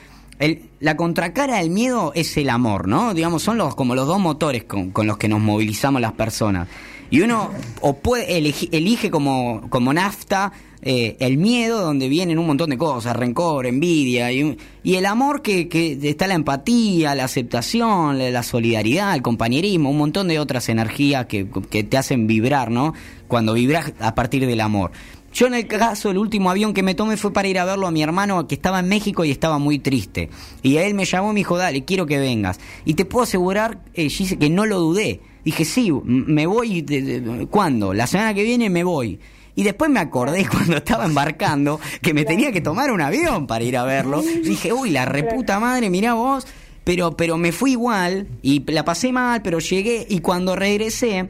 la contracara del miedo es el amor, ¿no? Digamos, son los, como los dos motores con, los que nos movilizamos las personas. Y uno elige como, como nafta eh, el miedo, donde vienen un montón de cosas, rencor, envidia, y, el amor que, está la empatía, la aceptación, la, solidaridad, el compañerismo, un montón de otras energías que te hacen vibrar, ¿no? Cuando vibras a partir del amor. Yo en el caso, el último avión que me tomé fue para ir a verlo a mi hermano que estaba en México y estaba muy triste. Y a él me llamó y me dijo, dale, quiero que vengas. Y te puedo asegurar, eh, que no lo dudé. Dije, sí, me voy, ¿cuándo? La semana que viene me voy. Y después me acordé *laughs* cuando estaba embarcando que me tenía que tomar un avión para ir a verlo. Dije, uy, la reputa madre, mirá vos. Pero, pero me fui igual y la pasé mal, pero llegué y cuando regresé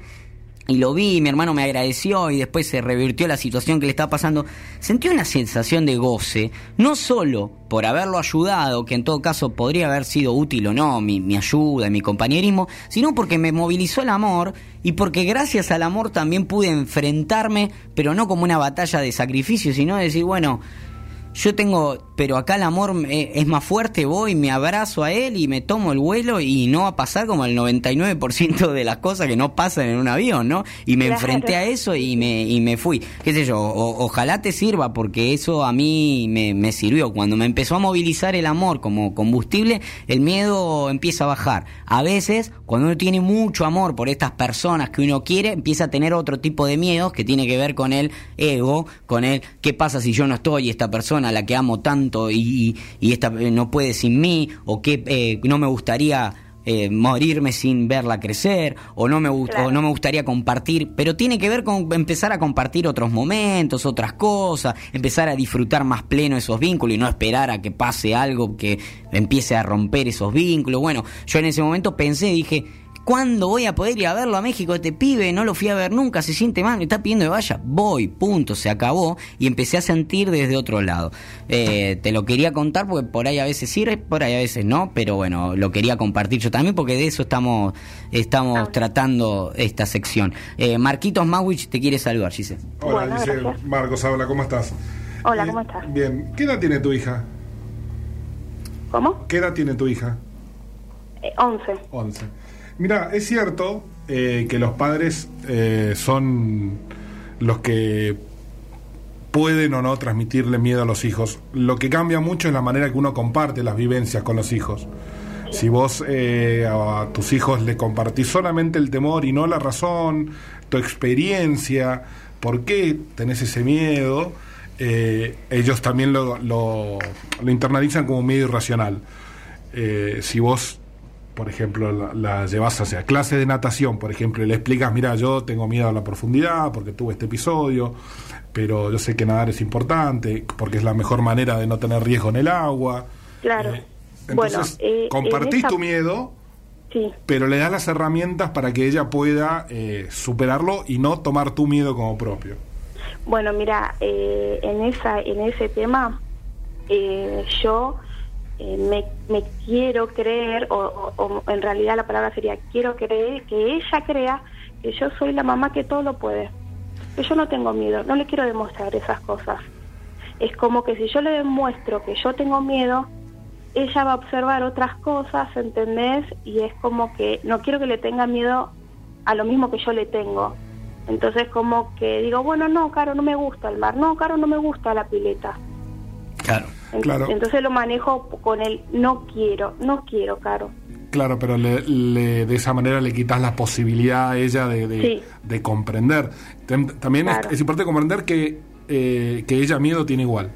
y lo vi, mi hermano me agradeció y después se revirtió la situación que le estaba pasando. Sentí una sensación de goce, no solo por haberlo ayudado, que en todo caso podría haber sido útil o no, mi, mi ayuda, mi compañerismo, sino porque me movilizó el amor y porque gracias al amor también pude enfrentarme, pero no como una batalla de sacrificio, sino decir, bueno, yo tengo, pero acá el amor es más fuerte, voy, me abrazo a él y me tomo el vuelo y no va a pasar como el 99% de las cosas que no pasan en un avión, ¿no? Y me enfrenté a eso y me, y me fui. ¿Qué sé yo? ojalá te sirva porque eso a mí me, me sirvió. Cuando me empezó a movilizar el amor como combustible, el miedo empieza a bajar. A veces, cuando uno tiene mucho amor por estas personas que uno quiere, empieza a tener otro tipo de miedos que tiene que ver con el ego, con el qué pasa si yo no estoy y esta persona a la que amo tanto y, y esta eh, no puede sin mí, o que eh, no me gustaría eh, morirme sin verla crecer o no me o no me gustaría compartir, pero tiene que ver con empezar a compartir otros momentos, otras cosas, empezar a disfrutar más pleno esos vínculos y no esperar a que pase algo que empiece a romper esos vínculos. Bueno, yo en ese momento pensé, dije, ¿Cuándo voy a poder ir a verlo a México? Este pibe no lo fui a ver nunca, se siente mal, me está pidiendo que vaya. Voy, punto, se acabó y empecé a sentir desde otro lado. Eh, te lo quería contar porque por ahí a veces sirve, por ahí a veces no, pero bueno, lo quería compartir yo también porque de eso estamos, estamos ah. tratando esta sección. Eh, Marquitos Mawich te quiere saludar, Gise. Hola, dice Marcos, hola, ¿cómo estás? Hola, ¿cómo estás? Bien, ¿qué edad tiene tu hija? ¿Cómo? ¿Qué edad tiene tu hija? Eh, 11. 11. Mira, es cierto eh, que los padres eh, son los que pueden o no transmitirle miedo a los hijos. Lo que cambia mucho es la manera que uno comparte las vivencias con los hijos. Si vos eh, a tus hijos le compartís solamente el temor y no la razón, tu experiencia, por qué tenés ese miedo, ellos también lo, internalizan como miedo irracional. si vos por ejemplo, la, llevas hacia clase de natación, por ejemplo, y le explicas, mira, yo tengo miedo a la profundidad porque tuve este episodio, pero yo sé que nadar es importante, porque es la mejor manera de no tener riesgo en el agua. Claro. Eh, entonces, eh, compartís tu miedo, sí. pero le das las herramientas para que ella pueda eh, superarlo y no tomar tu miedo como propio. Bueno, mira, en, esa, en ese tema, yo eh, me, me, quiero creer, o, en realidad la palabra sería quiero creer, que ella crea que yo soy la mamá que todo lo puede, que yo no tengo miedo, no le quiero demostrar esas cosas. Es como que si yo le demuestro que yo tengo miedo, ella va a observar otras cosas, ¿entendés? Y es como que no quiero que le tenga miedo a lo mismo que yo le tengo. Entonces como que digo, bueno, no, Caro, no me gusta el mar, no, Caro, no me gusta la pileta. Claro. Entonces lo manejo con el no quiero, no quiero, Caro. Claro, pero le, de esa manera le quitas la posibilidad a ella de, de, comprender. También es, importante comprender que, eh, que ella miedo tiene igual.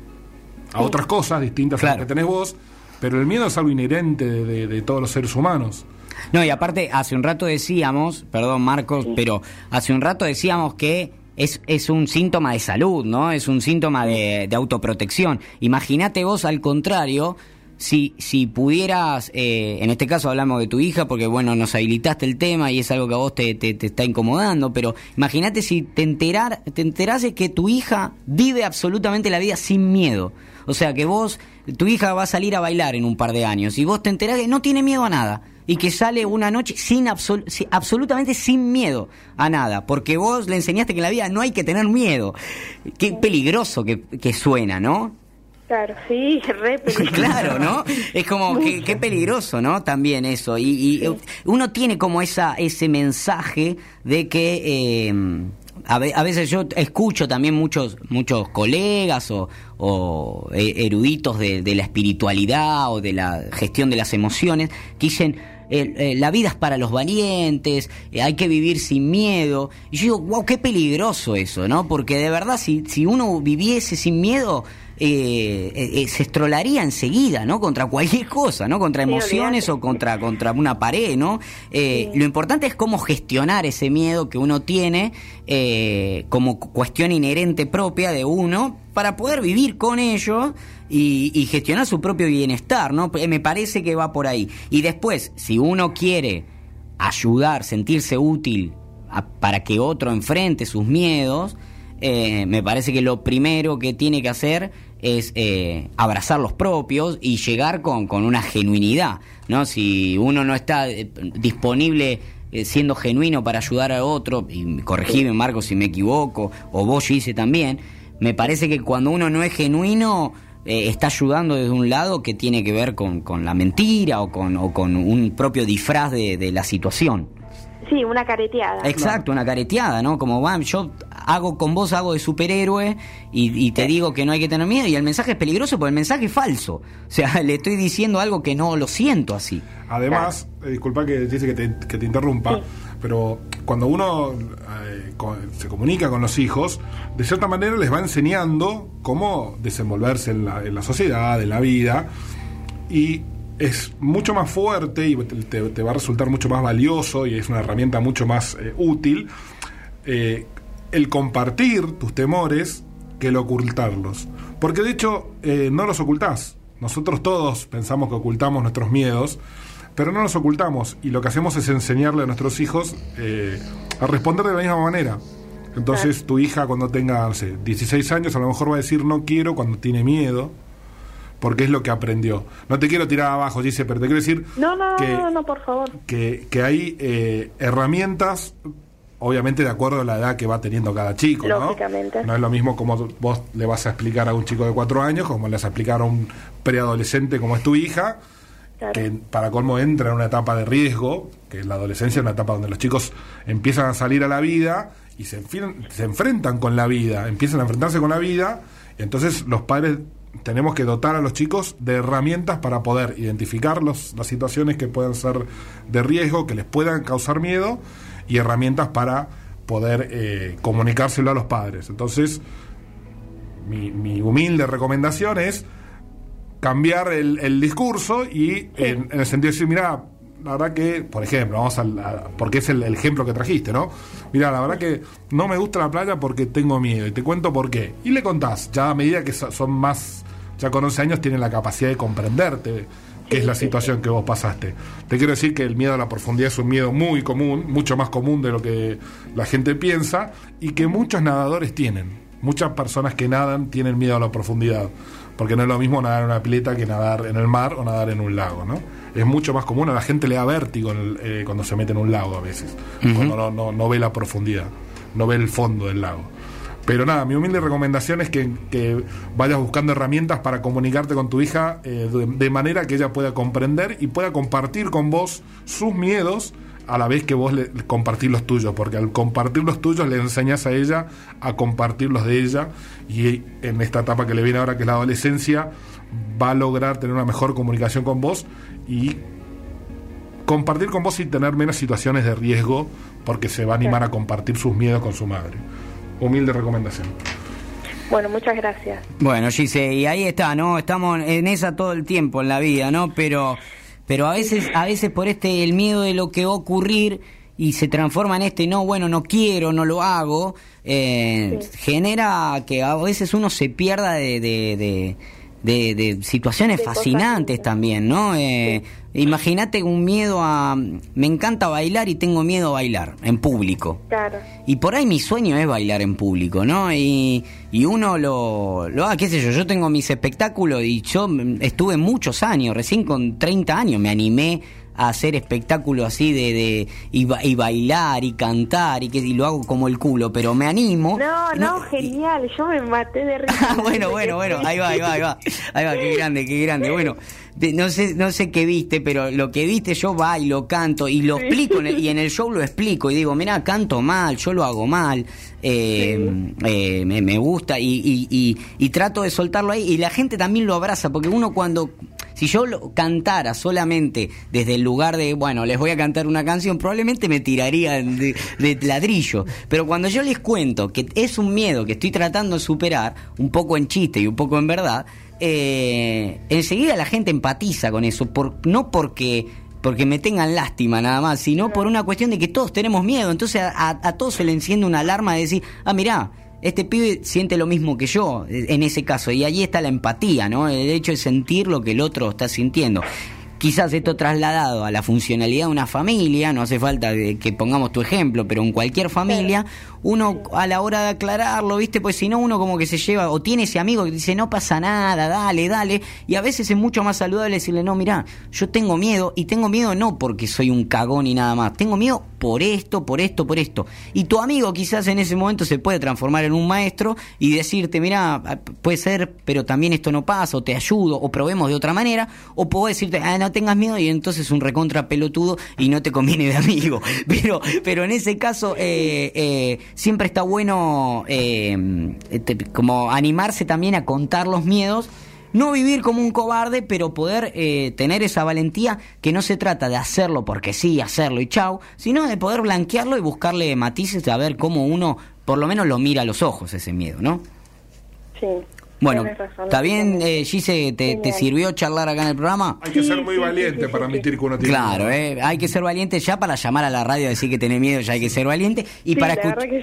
A otras cosas distintas a las que tenés vos, pero el miedo es algo inherente de, todos los seres humanos. No, y aparte, hace un rato decíamos, perdón Marcos, pero hace un rato decíamos que es, es un síntoma de salud, ¿no? Es un síntoma de, autoprotección. Imagínate vos al contrario, si, si pudieras, eh, en este caso hablamos de tu hija, porque bueno, nos habilitaste el tema y es algo que a vos te, te, está incomodando, pero imagínate si te, enterar, te enterases que tu hija vive absolutamente la vida sin miedo. O sea, que vos, tu hija va a salir a bailar en un par de años y vos te enterás que no tiene miedo a nada y que sale una noche sin absolutamente sin miedo a nada, porque vos le enseñaste que en la vida no hay que tener miedo. Qué peligroso que, suena, ¿no? Claro, sí, *laughs* re *laughs* peligroso. claro, ¿no? Es como que qué peligroso, ¿no? También eso. Y, uno tiene como esa ese mensaje de que eh, a, veces yo escucho también muchos muchos colegas o, e, eruditos de, de, la espiritualidad o de la gestión de las emociones que dicen eh, la vida es para los valientes, eh, hay que vivir sin miedo. Y yo digo, wow, qué peligroso eso, ¿no? Porque de verdad, si, si uno viviese sin miedo, eh, se estrolaría enseguida, ¿no? Contra cualquier cosa, ¿no? Contra emociones o contra, contra una pared, ¿no? Lo importante es cómo gestionar ese miedo que uno tiene como cuestión inherente propia de uno para poder vivir con ello y, gestionar su propio bienestar, ¿no? Me parece que va por ahí. Y después, si uno quiere ayudar, sentirse útil para que otro enfrente sus miedos, eh, me parece que lo primero que tiene que hacer es eh, abrazar los propios y llegar con, con, una genuinidad, ¿no? Si uno no está eh, disponible siendo genuino para ayudar a otro, y corregime Marco si me equivoco, o vos hice también, me parece que cuando uno no es genuino, eh, está ayudando desde un lado que tiene que ver con, con la mentira o con, o con un propio disfraz de, de la situación. Sí, una careteada. Exacto, una careteada, ¿no? Como, van, yo hago con vos, hago de superhéroe y, te digo que no hay que tener miedo y el mensaje es peligroso porque el mensaje es falso. O sea, *laughs* le estoy diciendo algo que no lo siento así. Además, eh, disculpa que dice que te, que te interrumpa, pero cuando uno eh, se comunica con los hijos, de cierta manera les va enseñando cómo desenvolverse en la, en la sociedad, en la vida, y es mucho más fuerte y te, va a resultar mucho más valioso y es una herramienta mucho más eh, útil eh, el compartir tus temores que el ocultarlos. Porque de hecho eh, no los ocultás. Nosotros todos pensamos que ocultamos nuestros miedos, pero no los ocultamos y lo que hacemos es enseñarle a nuestros hijos a responder de la misma manera. Entonces tu hija cuando tenga, no 16 años a lo mejor va a decir no quiero cuando tiene miedo porque es lo que aprendió. No te quiero tirar abajo, dice, pero te quiero decir... No, no, que, no, no, por favor. Que, que hay eh, herramientas, obviamente de acuerdo a la edad que va teniendo cada chico, Lógicamente. ¿no? No es lo mismo como vos le vas a explicar a un chico de cuatro años, como le vas a explicar a un preadolescente como es tu hija, que para colmo entra en una etapa de riesgo, que es la adolescencia, una etapa donde los chicos empiezan a salir a la vida y se, se enfrentan con la vida, empiezan a enfrentarse con la vida, y entonces los padres tenemos que dotar a los chicos de herramientas para poder identificar las situaciones que puedan ser de riesgo, que les puedan causar miedo, y herramientas para poder eh, comunicárselo a los padres. Entonces, mi, humilde recomendación es cambiar el, discurso y en, el sentido de decir, mira, la verdad que, por ejemplo, vamos porque es el, ejemplo que trajiste, ¿no? Mira, la verdad que no me gusta la playa porque tengo miedo y te cuento por qué. Y le contás, ya a medida que son más, ya con 11 años tienen la capacidad de comprenderte qué es la situación que vos pasaste. Te quiero decir que el miedo a la profundidad es un miedo muy común, mucho más común de lo que la gente piensa y que muchos nadadores tienen. Muchas personas que nadan tienen miedo a la profundidad, porque no es lo mismo nadar en una pileta que nadar en el mar o nadar en un lago, ¿no? es mucho más común. A la gente le da vértigo eh, cuando se mete en un lago a veces, cuando no, no, no, ve la profundidad, no ve el fondo del lago. Pero nada, mi humilde recomendación es que, que vayas buscando herramientas para comunicarte con tu hija eh, de, manera que ella pueda comprender y pueda compartir con vos sus miedos a la vez que vos le, compartís los tuyos, porque al compartir los tuyos le enseñas a ella a compartir los de ella y en esta etapa que le viene ahora que es la adolescencia va a lograr tener una mejor comunicación con vos y compartir con vos y tener menos situaciones de riesgo porque se va a animar a compartir sus miedos con su madre. Humilde recomendación. Bueno, muchas gracias. Bueno, Gise, y ahí está, ¿no? Estamos en esa todo el tiempo en la vida, ¿no? Pero, pero a veces, a veces por este el miedo de lo que va a ocurrir y se transforma en este no, bueno, no quiero, no lo hago, eh, genera que a veces uno se pierda de de, de situaciones fascinantes también, ¿no? Eh, Imagínate un miedo a... Me encanta bailar y tengo miedo a bailar en público. Claro. Y por ahí mi sueño es bailar en público, ¿no? Y, y uno lo, lo... Ah, qué sé yo, yo tengo mis espectáculos y yo estuve muchos años, recién con 30 años me animé a hacer espectáculos así de, de y, bailar y cantar y que y lo hago como el culo, pero me animo. No, no, genial, yo me maté de risa. *laughs* bueno, bueno, bueno, ahí va, ahí va, ahí va. Ahí va, qué grande, qué grande. Bueno, no sé no sé qué viste, pero lo que viste yo bailo, canto y lo explico y en el show lo explico y digo, mira, canto mal, yo lo hago mal, eh, eh, me, gusta y, y, y, trato de soltarlo ahí y la gente también lo abraza porque uno cuando si yo lo cantara solamente desde el lugar de, bueno, les voy a cantar una canción, probablemente me tiraría de, de, ladrillo. Pero cuando yo les cuento que es un miedo que estoy tratando de superar, un poco en chiste y un poco en verdad, eh, enseguida la gente empatiza con eso, por, no porque porque me tengan lástima nada más, sino por una cuestión de que todos tenemos miedo. Entonces a, a todos se le enciende una alarma de decir, ah, mirá, este pibe siente lo mismo que yo en ese caso, y allí está la empatía, ¿no? El hecho de sentir lo que el otro está sintiendo. Quizás esto trasladado a la funcionalidad de una familia, no hace falta que pongamos tu ejemplo, pero en cualquier familia, uno a la hora de aclararlo, ¿viste? Pues si no, uno como que se lleva, o tiene ese amigo que dice, no pasa nada, dale, dale, y a veces es mucho más saludable decirle, no, mira, yo tengo miedo, y tengo miedo no porque soy un cagón y nada más, tengo miedo por esto, por esto, por esto. Y tu amigo quizás en ese momento se puede transformar en un maestro y decirte, mira, puede ser, pero también esto no pasa, o te ayudo, o probemos de otra manera, o puedo decirte, ah, no tengas miedo, y entonces un recontra pelotudo y no te conviene de amigo. *laughs* Pero, pero en ese caso, eh, eh, siempre está bueno eh, como animarse también a contar los miedos no vivir como un cobarde, pero poder eh, tener esa valentía que no se trata de hacerlo porque sí, hacerlo y chau, sino de poder blanquearlo y buscarle matices a ver cómo uno por lo menos lo mira a los ojos ese miedo, ¿no? Sí. Bueno, ¿está bien, eh, Gise? Te, sirvió charlar acá en el programa? Hay que ser muy valiente para admitir que uno tiene Claro, eh, hay que ser valiente ya para llamar a la radio y decir que tiene miedo, ya hay que ser valiente. Y, para,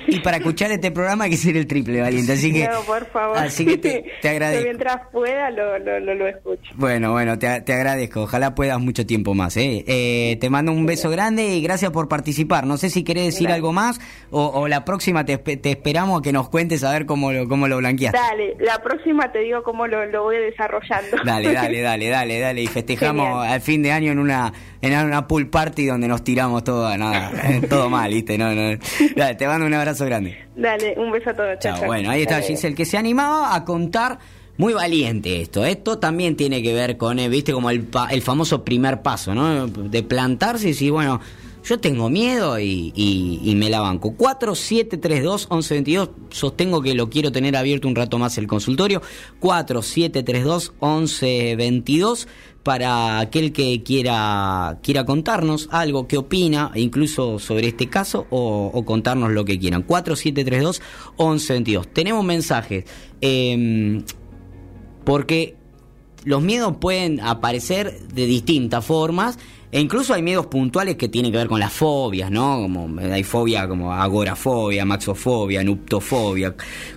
y para escuchar este programa hay que ser el triple valiente. Así que, no, por favor. Así que te, *laughs* agradezco. mientras pueda lo, lo, escucho. Bueno, bueno, te, agradezco. Ojalá puedas mucho tiempo más. ¿eh? eh te mando un beso grande y gracias por participar. No sé si querés decir algo más o, la próxima te, esperamos a que nos cuentes a ver cómo lo, cómo lo blanqueaste. Dale, la próxima te digo cómo lo, lo voy desarrollando. Dale, *laughs* dale, dale, dale, dale. Y festejamos al fin de año en una en una pool party donde nos tiramos todo, nada, *laughs* todo mal, ¿viste? No, no. Dale, te mando un abrazo grande. Dale, un beso a todos. Chao. Bueno, ahí está Giselle, que se animaba a contar muy valiente esto. Esto también tiene que ver con, eh, viste, como el, el famoso primer paso, ¿no? De plantarse y decir, bueno, yo tengo miedo y, me la banco. 4732-1122. Sostengo que lo quiero tener abierto un rato más el consultorio. 4732-1122 para aquel que quiera, quiera contarnos algo que opina, incluso sobre este caso, o, contarnos lo que quieran. 4732-1122. Tenemos mensajes. Em, porque los miedos pueden aparecer de distintas formas e incluso hay miedos puntuales que tienen que ver con las fobias, ¿no? Como hay fobia como agorafobia, maxofobia, nuptofobia,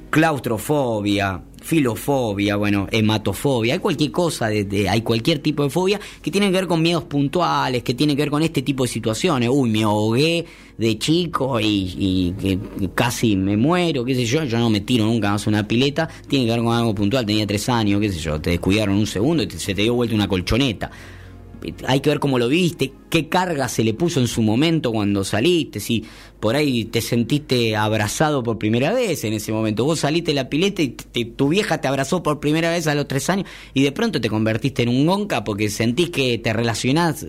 claustrofobia, filofobia, bueno, hematofobia, hay cualquier cosa, de, hay cualquier tipo de fobia que tiene que ver con miedos puntuales, que tiene que ver con este tipo de situaciones. Uy, me ahogué de chico y, casi me muero, qué sé yo, yo no me tiro nunca más una pileta, tiene que ver con algo puntual, tenía tres años, qué sé yo, te descuidaron un segundo y se te dio vuelta una colchoneta hay que ver cómo lo viste, qué carga se le puso en su momento cuando saliste, si por ahí te sentiste abrazado por primera vez en ese momento. Vos saliste de la pileta y tu vieja te abrazó por primera vez a los tres años y de pronto te convertiste en un gonca porque sentís que te relacionás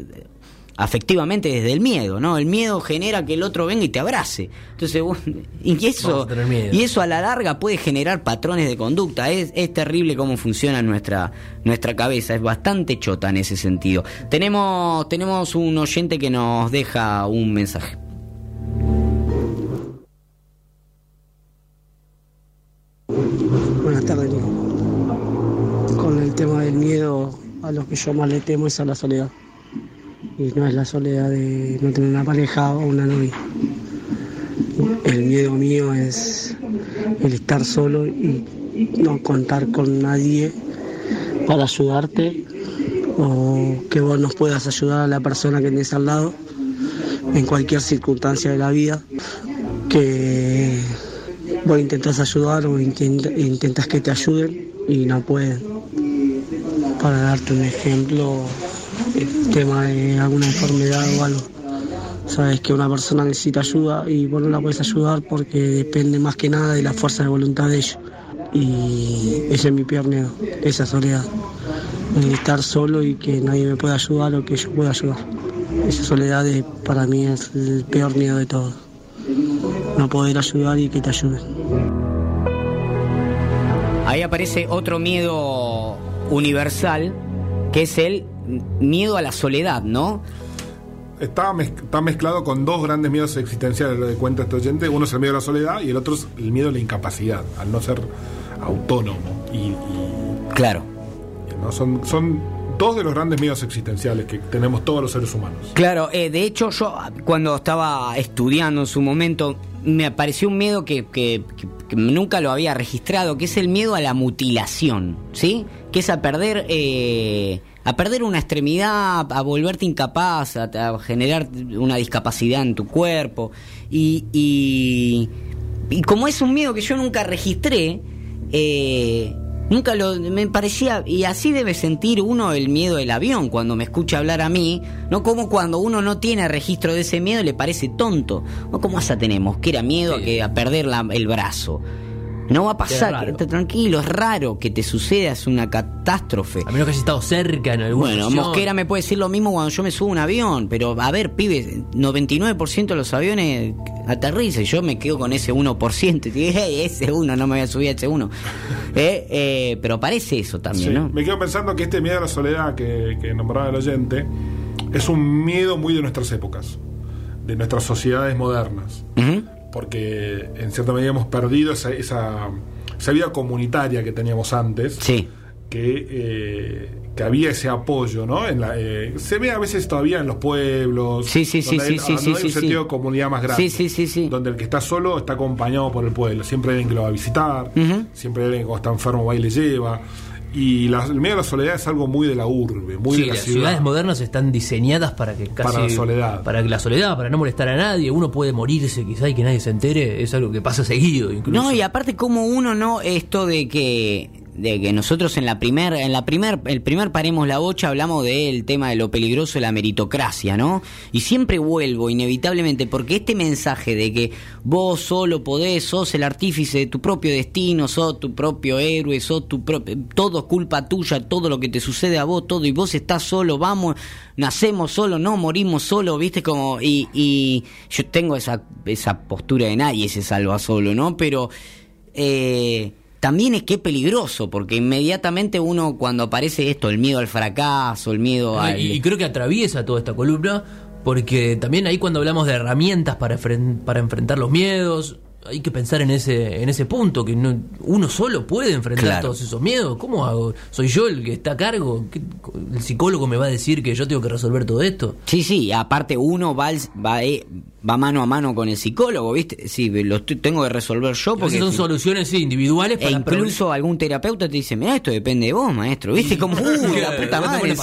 afectivamente desde el miedo, ¿no? El miedo genera que el otro venga y te abrace. Entonces, *laughs* y eso, y eso a la larga puede generar patrones de conducta. Es, es terrible cómo funciona nuestra, nuestra cabeza, es bastante chota en ese sentido. Tenemos, tenemos un oyente que nos deja un mensaje. Buenas tardes, Con el tema del miedo, a lo que yo más le temo es a la soledad y no es la soledad de no tener una pareja o una novia. El miedo mío es el estar solo y no contar con nadie para ayudarte o que vos nos puedas ayudar a la persona que tenés al lado en cualquier circunstancia de la vida que vos intentás ayudar o intentas que te ayuden y no pueden. Para darte un ejemplo, tema de alguna enfermedad o algo. Sabes que una persona necesita ayuda y vos no la puedes ayudar porque depende más que nada de la fuerza de voluntad de ellos. Y ese es mi peor miedo, esa soledad. De estar solo y que nadie me pueda ayudar o que yo pueda ayudar. Esa soledad para mí es el peor miedo de todo. No poder ayudar y que te ayuden. Ahí aparece otro miedo universal, que es el miedo a la soledad, ¿no? Está, está mezclado con dos grandes miedos existenciales, lo de cuenta este oyente. Uno es el miedo a la soledad y el otro es el miedo a la incapacidad, al no ser autónomo. Y, claro. ¿no? Son, son dos de los grandes miedos existenciales que tenemos todos los seres humanos. Claro, eh, de hecho yo cuando estaba estudiando en su momento me apareció un miedo que, que, nunca lo había registrado, que es el miedo a la mutilación, ¿sí? Que es a perder... Eh, a perder una extremidad, a volverte incapaz, a, generar una discapacidad en tu cuerpo. Y, y, y, como es un miedo que yo nunca registré, eh, Nunca lo me parecía y así debe sentir uno el miedo del avión cuando me escucha hablar a mí, no como cuando uno no tiene registro de ese miedo le parece tonto, no como hasta tenemos que era miedo a que a perder el brazo. No va a pasar, quédate tranquilo, es raro que te suceda, es una catástrofe. A menos que hayas estado cerca en algún Bueno, Mosquera me puede decir lo mismo cuando yo me subo a un avión, pero a ver, pibe, 99% de los aviones aterrizan, yo me quedo con ese 1%, y digo, ese uno, no me voy a subir a ese uno. *laughs* Eh, eh, pero parece eso también, ¿no? Me quedo pensando que este miedo a la soledad que, que nombraba el oyente es un miedo muy de nuestras épocas, de nuestras sociedades modernas porque en cierta medida hemos perdido esa, esa, vida comunitaria que teníamos antes. Sí. Que, eh, que había ese apoyo, ¿no? En la, eh, se ve a veces todavía en los pueblos. Sí, sí, sí, sí, sí, sí, hay un sentido de comunidad más grande. Sí, sí, sí, Donde el que está solo está acompañado por el pueblo. Siempre hay alguien que lo va a visitar, siempre hay alguien que cuando está enfermo va y le lleva. Y el miedo a la soledad es algo muy de la urbe, muy de la las ciudades modernas están diseñadas para que casi, para la soledad, para que la soledad, para no molestar a nadie, uno puede morirse quizá y que nadie se entere, es algo que pasa seguido incluso. No, y aparte como uno no esto de que de que nosotros en la primer, en la primer, el primer paremos la bocha hablamos del tema de lo peligroso de la meritocracia, ¿no? Y siempre vuelvo inevitablemente porque este mensaje de que vos solo podés, sos el artífice de tu propio destino, sos tu propio héroe, sos tu propio, todo es culpa tuya, todo lo que te sucede a vos, todo y vos estás solo, vamos, nacemos solo, no morimos solo, viste como y, y yo tengo esa esa postura de nadie se salva solo, ¿no? Pero eh, también es que es peligroso, porque inmediatamente uno cuando aparece esto, el miedo al fracaso, el miedo al... Y, creo que atraviesa toda esta columna, porque también ahí cuando hablamos de herramientas para, para enfrentar los miedos, hay que pensar en ese en ese punto que no, uno solo puede enfrentar todos esos miedos. Cómo hago soy yo el que está a cargo el psicólogo me va a decir que yo tengo que resolver todo esto sí sí aparte uno va va, eh, va mano a mano con el psicólogo viste sí lo tengo que resolver yo porque son soluciones individuales e incluso algún terapeuta te dice mira esto depende de vos maestro viste como uh, *laughs* la puta madre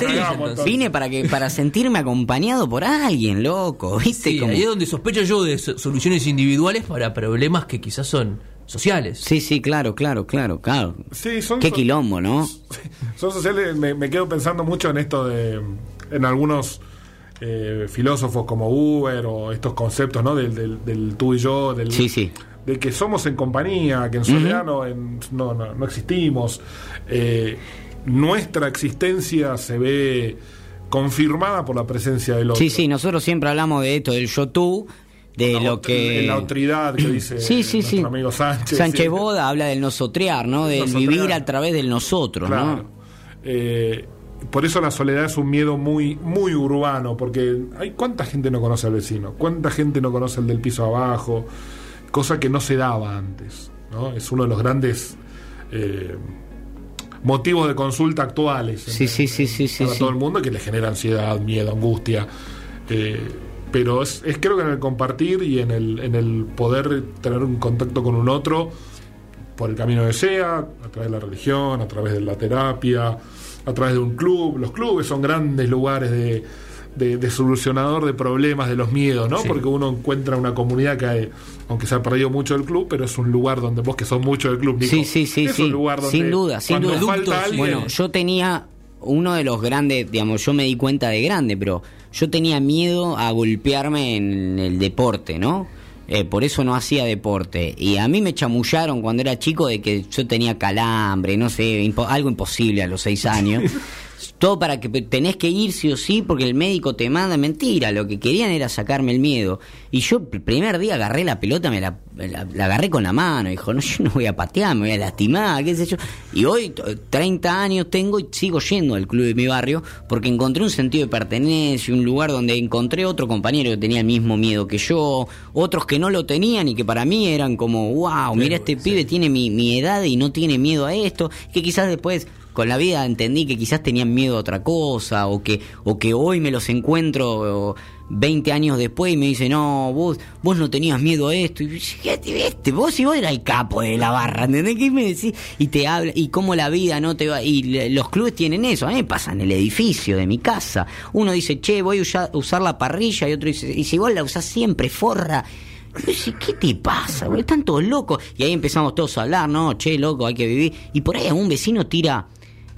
vine para que para sentirme acompañado por alguien loco viste sí, ahí es donde sospecho yo de soluciones individuales para problemas que quizás son sociales. Sí, sí, claro, claro, claro, claro. Sí, son, Qué quilombo, ¿no? *laughs* Son sociales, me, quedo pensando mucho en esto de, en algunos eh, filósofos como Uber o estos conceptos, ¿no? Del, del, tú y yo, del, sí, sí. de que somos en compañía, que en soledad no, no, no, existimos. Eh, nuestra existencia se ve confirmada por la presencia del otro. Sí, sí, nosotros siempre hablamos de esto, del yo-tú, de lo que... La autoridad que dice sí, sí, nuestro amigo Sánchez. Sánchez Boda habla del nosotrear, ¿no? Del vivir a través del nosotros, ¿no? Eh, por eso la soledad es un miedo muy muy urbano, porque hay cuánta gente no conoce al vecino, cuánta gente no conoce el del piso abajo, cosa que no se daba antes, ¿no? Es uno de los grandes eh, motivos de consulta actuales sí, sí, sí, sí, para todo el mundo que le genera ansiedad, miedo, angustia. Eh, pero es, creo que en el compartir y en el, en el poder tener un contacto con un otro por el camino que sea, a través de la religión, a través de la terapia, a través de un club. Los clubes son grandes lugares de, de, solucionador de problemas, de los miedos, ¿no? Porque uno encuentra una comunidad que, hay, aunque se ha perdido mucho del club, pero es un lugar donde vos que sos mucho del club, sí, sí, sí, es un lugar donde sin duda, sin duda. bueno, yo tenía uno de los grandes, digamos, yo me di cuenta de grande, pero yo tenía miedo a golpearme en el deporte, ¿no? Eh, por eso no hacía deporte. Y a mí me chamullaron cuando era chico de que yo tenía calambre, no sé, algo imposible a los seis años. *laughs* todo para que tenés que ir sí o sí porque el médico te manda mentira. Lo que querían era sacarme el miedo. Y yo el primer día agarré la pelota, me la, agarré con la mano. Dijo, no, *laughs* yo no voy a patear, me voy a lastimar, qué sé yo. Y hoy 30 años tengo y sigo yendo al club de mi barrio porque encontré un sentido de pertenencia, un lugar donde encontré otro compañero que tenía el mismo miedo que yo, otros que no lo tenían y que para mí eran como, wow, mira este pibe tiene mi, mi edad y no tiene miedo a esto. Que quizás después con la vida entendí que quizás tenían miedo a otra cosa o que, o que hoy me los encuentro 20 años después y me dice, no, vos, vos no tenías miedo a esto. Y este, vos y vos eras el capo de la barra, ¿entendés? ¿Qué me decís? Y te habla, y cómo la vida no te va. Y los clubes tienen eso, a mí me pasa en el edificio de mi casa. Uno dice, che, voy a usar, la parrilla, y otro dice, y si vos la usás siempre, forra. ¿qué te pasa? Están todos locos. Y ahí empezamos todos a hablar, no, che, loco, hay que vivir. Y por ahí algún vecino tira,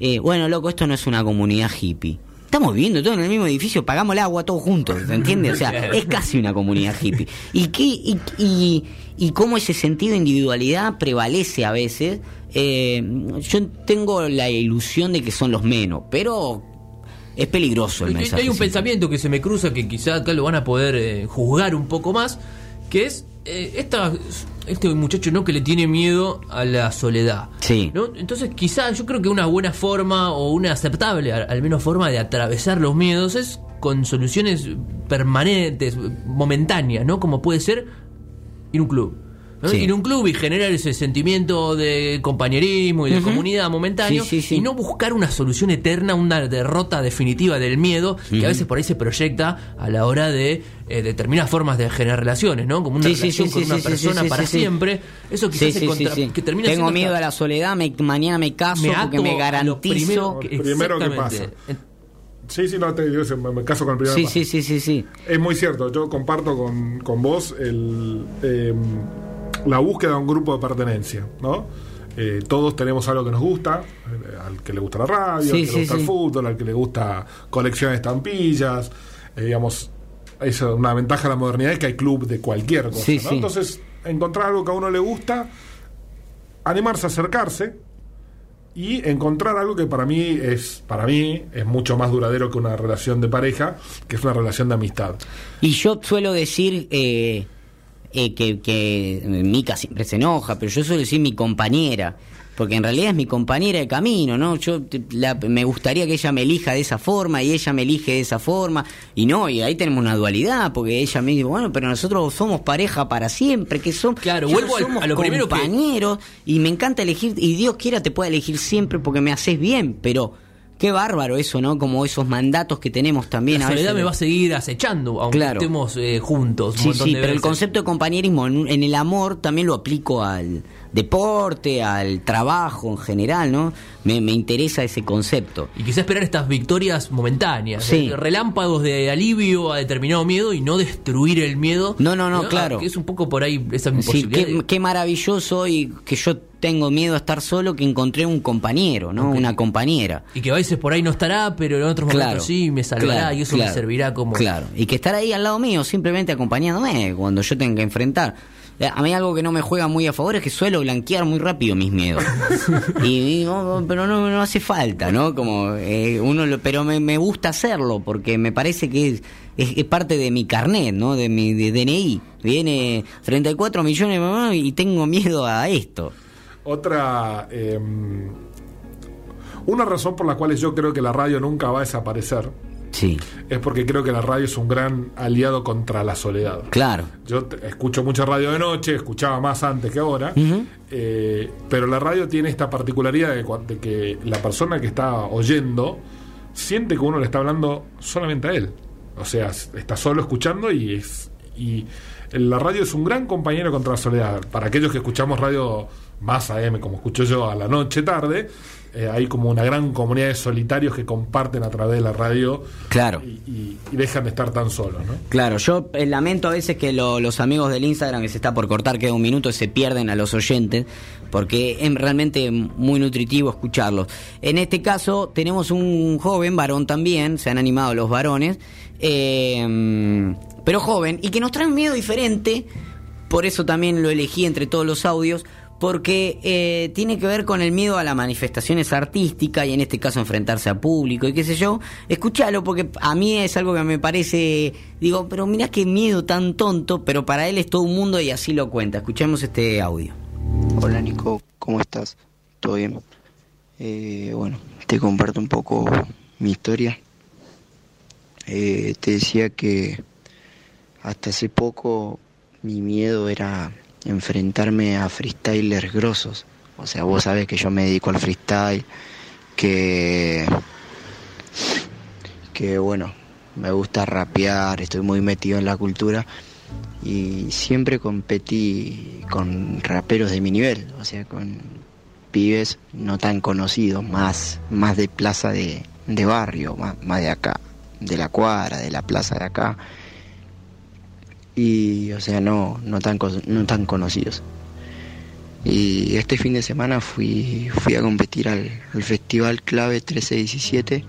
eh, bueno, loco, esto no es una comunidad hippie. Estamos viviendo todos en el mismo edificio, pagamos el agua todos juntos, ¿se entiende? O sea, *laughs* es casi una comunidad hippie. ¿Y, qué, y, y, cómo ese sentido de individualidad prevalece a veces? Eh, yo tengo la ilusión de que son los menos, pero es peligroso el mensaje. Hay un pensamiento que se me cruza que quizás acá lo van a poder eh, juzgar un poco más, que es eh, esta, este muchacho no que le tiene miedo a la soledad. Sí. ¿no? Entonces, quizás yo creo que una buena forma o una aceptable, al, menos forma de atravesar los miedos es con soluciones permanentes, momentáneas, ¿no? Como puede ser ir a un club Ir a un club y generar ese sentimiento de compañerismo y de comunidad momentáneo y no buscar una solución eterna, una derrota definitiva del miedo que a veces por ahí se proyecta a la hora de eh, determinadas formas de generar relaciones, ¿no? Como una relación con una persona para siempre. Eso quizás se contra, que termina Tengo miedo a la soledad, mañana me caso porque me garantizo. primero, que pasa. Sí, sí, no, te, yo me, caso con el primero. Sí, sí, sí, sí, sí. Es muy cierto. Yo comparto con, con vos el. Eh, la búsqueda de un grupo de pertenencia, ¿no? Eh, todos tenemos algo que nos gusta, eh, al que le gusta la radio, al que le gusta el fútbol, al que le gusta coleccionar estampillas, eh, digamos, es una ventaja de la modernidad es que hay club de cualquier cosa, ¿no? Entonces, encontrar algo que a uno le gusta, animarse a acercarse y encontrar algo que para mí es para mí es mucho más duradero que una relación de pareja, que es una relación de amistad. Y yo suelo decir eh, que, que Mica siempre se enoja, pero yo suelo decir mi compañera, porque en realidad es mi compañera de camino, ¿no? Yo me gustaría que ella me elija de esa forma y ella me elige de esa forma, y no, y ahí tenemos una dualidad, porque ella me dice, bueno, pero nosotros somos pareja para siempre, que son, claro, vuelvo a lo primero compañeros, y me encanta elegir, y Dios quiera te pueda elegir siempre porque me haces bien, pero Qué bárbaro eso, ¿no? Como esos mandatos que tenemos también. La soledad me va a seguir acechando, aunque estemos eh, juntos. sí, sí, pero el concepto de compañerismo en, el amor también lo aplico al deporte, al trabajo en general, ¿no? Me, interesa ese concepto. Y quizá esperar estas victorias momentáneas, sí. relámpagos de alivio a determinado miedo y no destruir el miedo. No, no, no, claro. Que es un poco por ahí esa imposibilidad. Sí, qué, maravilloso y que yo tengo miedo a estar solo que encontré un compañero, ¿no? Una compañera. Y que a veces por ahí no estará, pero en otros momentos sí, me salvará y eso me servirá como... Claro, y que estar ahí al lado mío, simplemente acompañándome cuando yo tenga que enfrentar. Eh, a mí algo que no me juega muy a favor es que suelo blanquear muy rápido mis miedos. *laughs* y digo, pero no, no hace falta, ¿no? Como eh, uno lo, pero me, me, gusta hacerlo porque me parece que es, es, parte de mi carnet, ¿no? De mi de DNI. Viene 34 millones y tengo miedo a esto. Otra. Em, una razón por la cual yo creo que la radio nunca va a desaparecer. Sí. Es porque creo que la radio es un gran aliado contra la soledad. Claro. Yo escucho mucha radio de noche, escuchaba más antes que ahora, eh, pero la radio tiene esta particularidad de, que la persona que está oyendo siente que uno le está hablando solamente a él. O sea, está solo escuchando y es. Y la radio es un gran compañero contra la soledad. Para aquellos que escuchamos radio más AM, como escucho yo, a la noche, tarde, eh, hay como una gran comunidad de solitarios que comparten a través de la radio claro. y, dejan de estar tan solos. ¿no? Claro, yo eh, lamento a veces que los amigos del Instagram, que se está por cortar, queda un minuto, se pierden a los oyentes, porque es realmente muy nutritivo escucharlos. En este caso tenemos un joven varón también, se han animado los varones, eh, pero joven, y que nos trae un miedo diferente, por eso también lo elegí entre todos los audios, porque eh, tiene que ver con el miedo a las manifestaciones artísticas y en este caso enfrentarse a público y qué sé yo. Escúchalo porque a mí es algo que me parece, digo, pero mirá qué miedo tan tonto, pero para él es todo un mundo y así lo cuenta. Escuchemos este audio. Hola Nico, ¿cómo estás? ¿Todo bien? Eh, bueno, te comparto un poco mi historia. Eh, te decía que hasta hace poco mi miedo era enfrentarme a freestylers grosos. O sea, vos sabés que yo me dedico al freestyle, que, que bueno, me gusta rapear, estoy muy metido en la cultura y siempre competí con raperos de mi nivel, o sea, con pibes no tan conocidos, más, más de plaza de, barrio, más, más de acá, de la cuadra, de la plaza de acá. Y, o sea, no, no, tan, no tan conocidos. Y este fin de semana fui, fui a competir al, Festival Clave 1317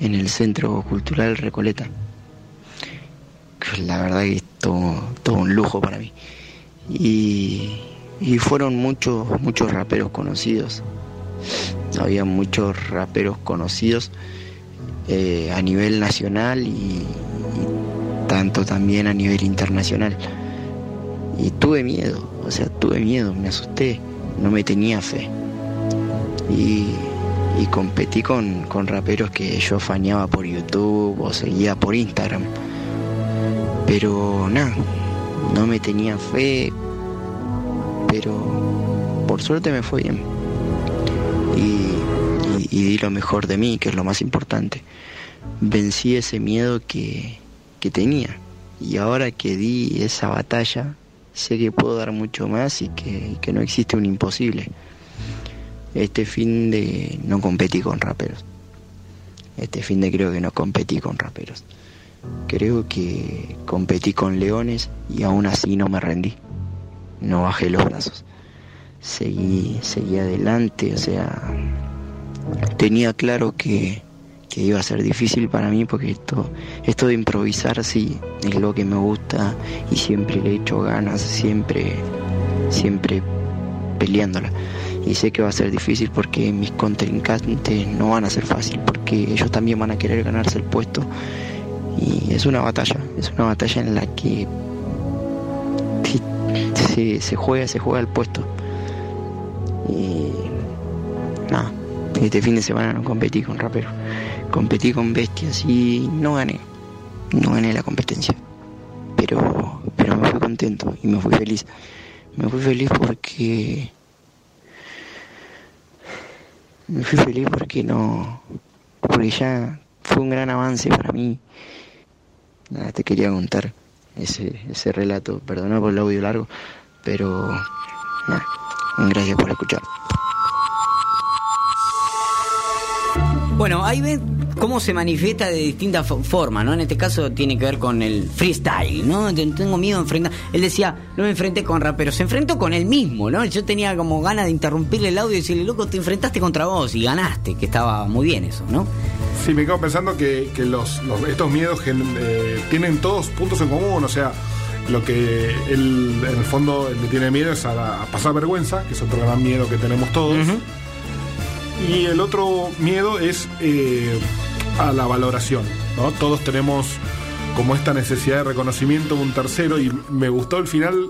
en el Centro Cultural Recoleta. La verdad que es todo, todo un lujo para mí. Y, y fueron muchos, muchos raperos conocidos. Había muchos raperos conocidos eh, a nivel nacional y, tanto también a nivel internacional. Y tuve miedo, o sea, tuve miedo, me asusté, no me tenía fe. Y, competí con, con raperos que yo fañaba por YouTube o seguía por Instagram. Pero nada, no me tenía fe, pero por suerte me fue bien. Y, di lo mejor de mí, que es lo más importante. Vencí ese miedo que, tenía. Y ahora que di esa batalla, sé que puedo dar mucho más y que, que no existe un imposible. Este fin de no competí con raperos. Este fin de creo que no competí con raperos. Creo que competí con leones y aún así no me rendí no bajé los brazos. Seguí, seguí adelante, o sea, tenía claro que, que iba a ser difícil para mí porque esto, esto de improvisar sí es lo que me gusta y siempre le he hecho ganas, siempre, siempre peleándola. Y sé que va a ser difícil porque mis contrincantes no van a ser fácil, porque ellos también van a querer ganarse el puesto. Y es una batalla, es una batalla en la que se, se juega, se juega el puesto. Y nada, este fin de semana no competí con raperos, competí con bestias y no gané, no gané la competencia. Pero, pero me fui contento y me fui feliz. Me fui feliz porque me fui feliz porque no porque ya fue un gran avance para mí nada te quería contar ese, ese relato perdona por el audio largo pero gracias por escuchar. Bueno, ahí ven cómo se manifiesta de distintas formas, ¿no? En este caso tiene que ver con el freestyle, ¿no? Tengo miedo de enfrentar. Él decía, no me enfrenté con raperos, se enfrentó con él mismo, ¿no? Yo tenía como ganas de interrumpirle el audio y decirle, loco, te enfrentaste contra vos y ganaste, que estaba muy bien eso, ¿no? Sí, me quedo pensando que, los, estos miedos eh, tienen todos puntos en común, o sea, lo que él en el fondo le tiene miedo es a, pasar vergüenza, que es otro gran miedo que tenemos todos. Y el otro miedo es eh, a la valoración. ¿no? Todos tenemos como esta necesidad de reconocimiento de un tercero y me gustó el final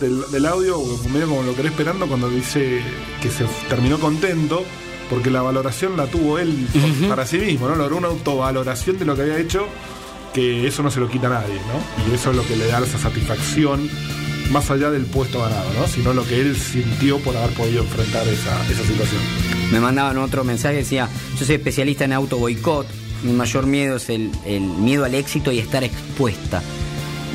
del, audio, medio como lo querés esperando, cuando dice que se terminó contento porque la valoración la tuvo él para sí mismo, ¿no? Logró una autovaloración de lo que había hecho que eso no se lo quita a nadie, ¿no? Y eso es lo que le da esa satisfacción más allá del puesto ganado, ¿no? Sino lo que él sintió por haber podido enfrentar esa, situación. Me mandaban otro mensaje, decía, yo soy especialista en auto boicot, mi mayor miedo es el, el miedo al éxito y estar expuesta.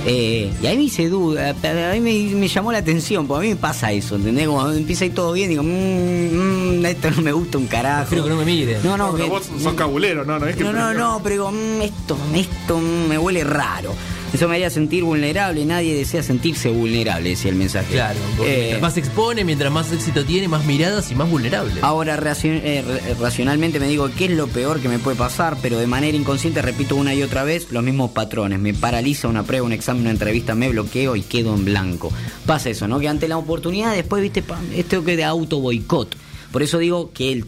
Eh, y ahí me hice duda, a mí me, llamó la atención, porque a mí me pasa eso, ¿entendés? Cuando empieza ahí todo bien, digo, mmm, mmm, esto no me gusta un carajo. Prefiero que no me mire. No, no, pero vos sos cabulero, no, no es que. No, no, no, pero digo, mmm, esto, esto me huele raro. Eso me haría sentir vulnerable. Nadie desea sentirse vulnerable, decía el mensaje. Claro, mientras eh, más se expone, mientras más éxito tiene, más miradas y más vulnerable. Ahora, eh, racionalmente me digo, ¿qué es lo peor que me puede pasar? Pero de manera inconsciente repito una y otra vez los mismos patrones. Me paraliza una prueba, un examen, una entrevista, me bloqueo y quedo en blanco. Pasa eso, ¿no? Que ante la oportunidad, después, viste, esto que de auto boicot. Por eso digo que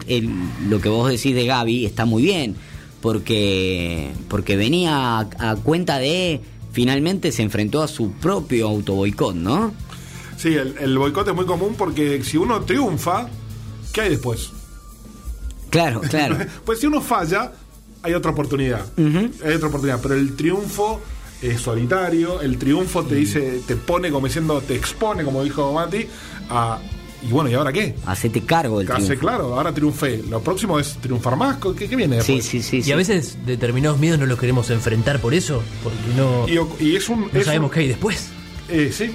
lo que vos decís de Gaby está muy bien. Porque, porque venía a cuenta de finalmente se enfrentó a su propio auto boicot, ¿no? Sí, el, el boicot es muy común porque si uno triunfa, ¿qué hay después? Claro, *laughs* claro. pues si uno falla, hay otra oportunidad. Hay otra oportunidad. Pero el triunfo es solitario. El triunfo te dice, te pone como diciendo, te expone, como dijo Mati, a y bueno, ¿y ahora qué? Hacete cargo del Hace claro, ahora triunfé. Lo próximo es triunfar más. ¿Qué, qué viene después? Sí, sí, sí. Y a veces determinados miedos no los queremos enfrentar por eso, porque no, y, es un, no sabemos qué hay después. Eh, sí,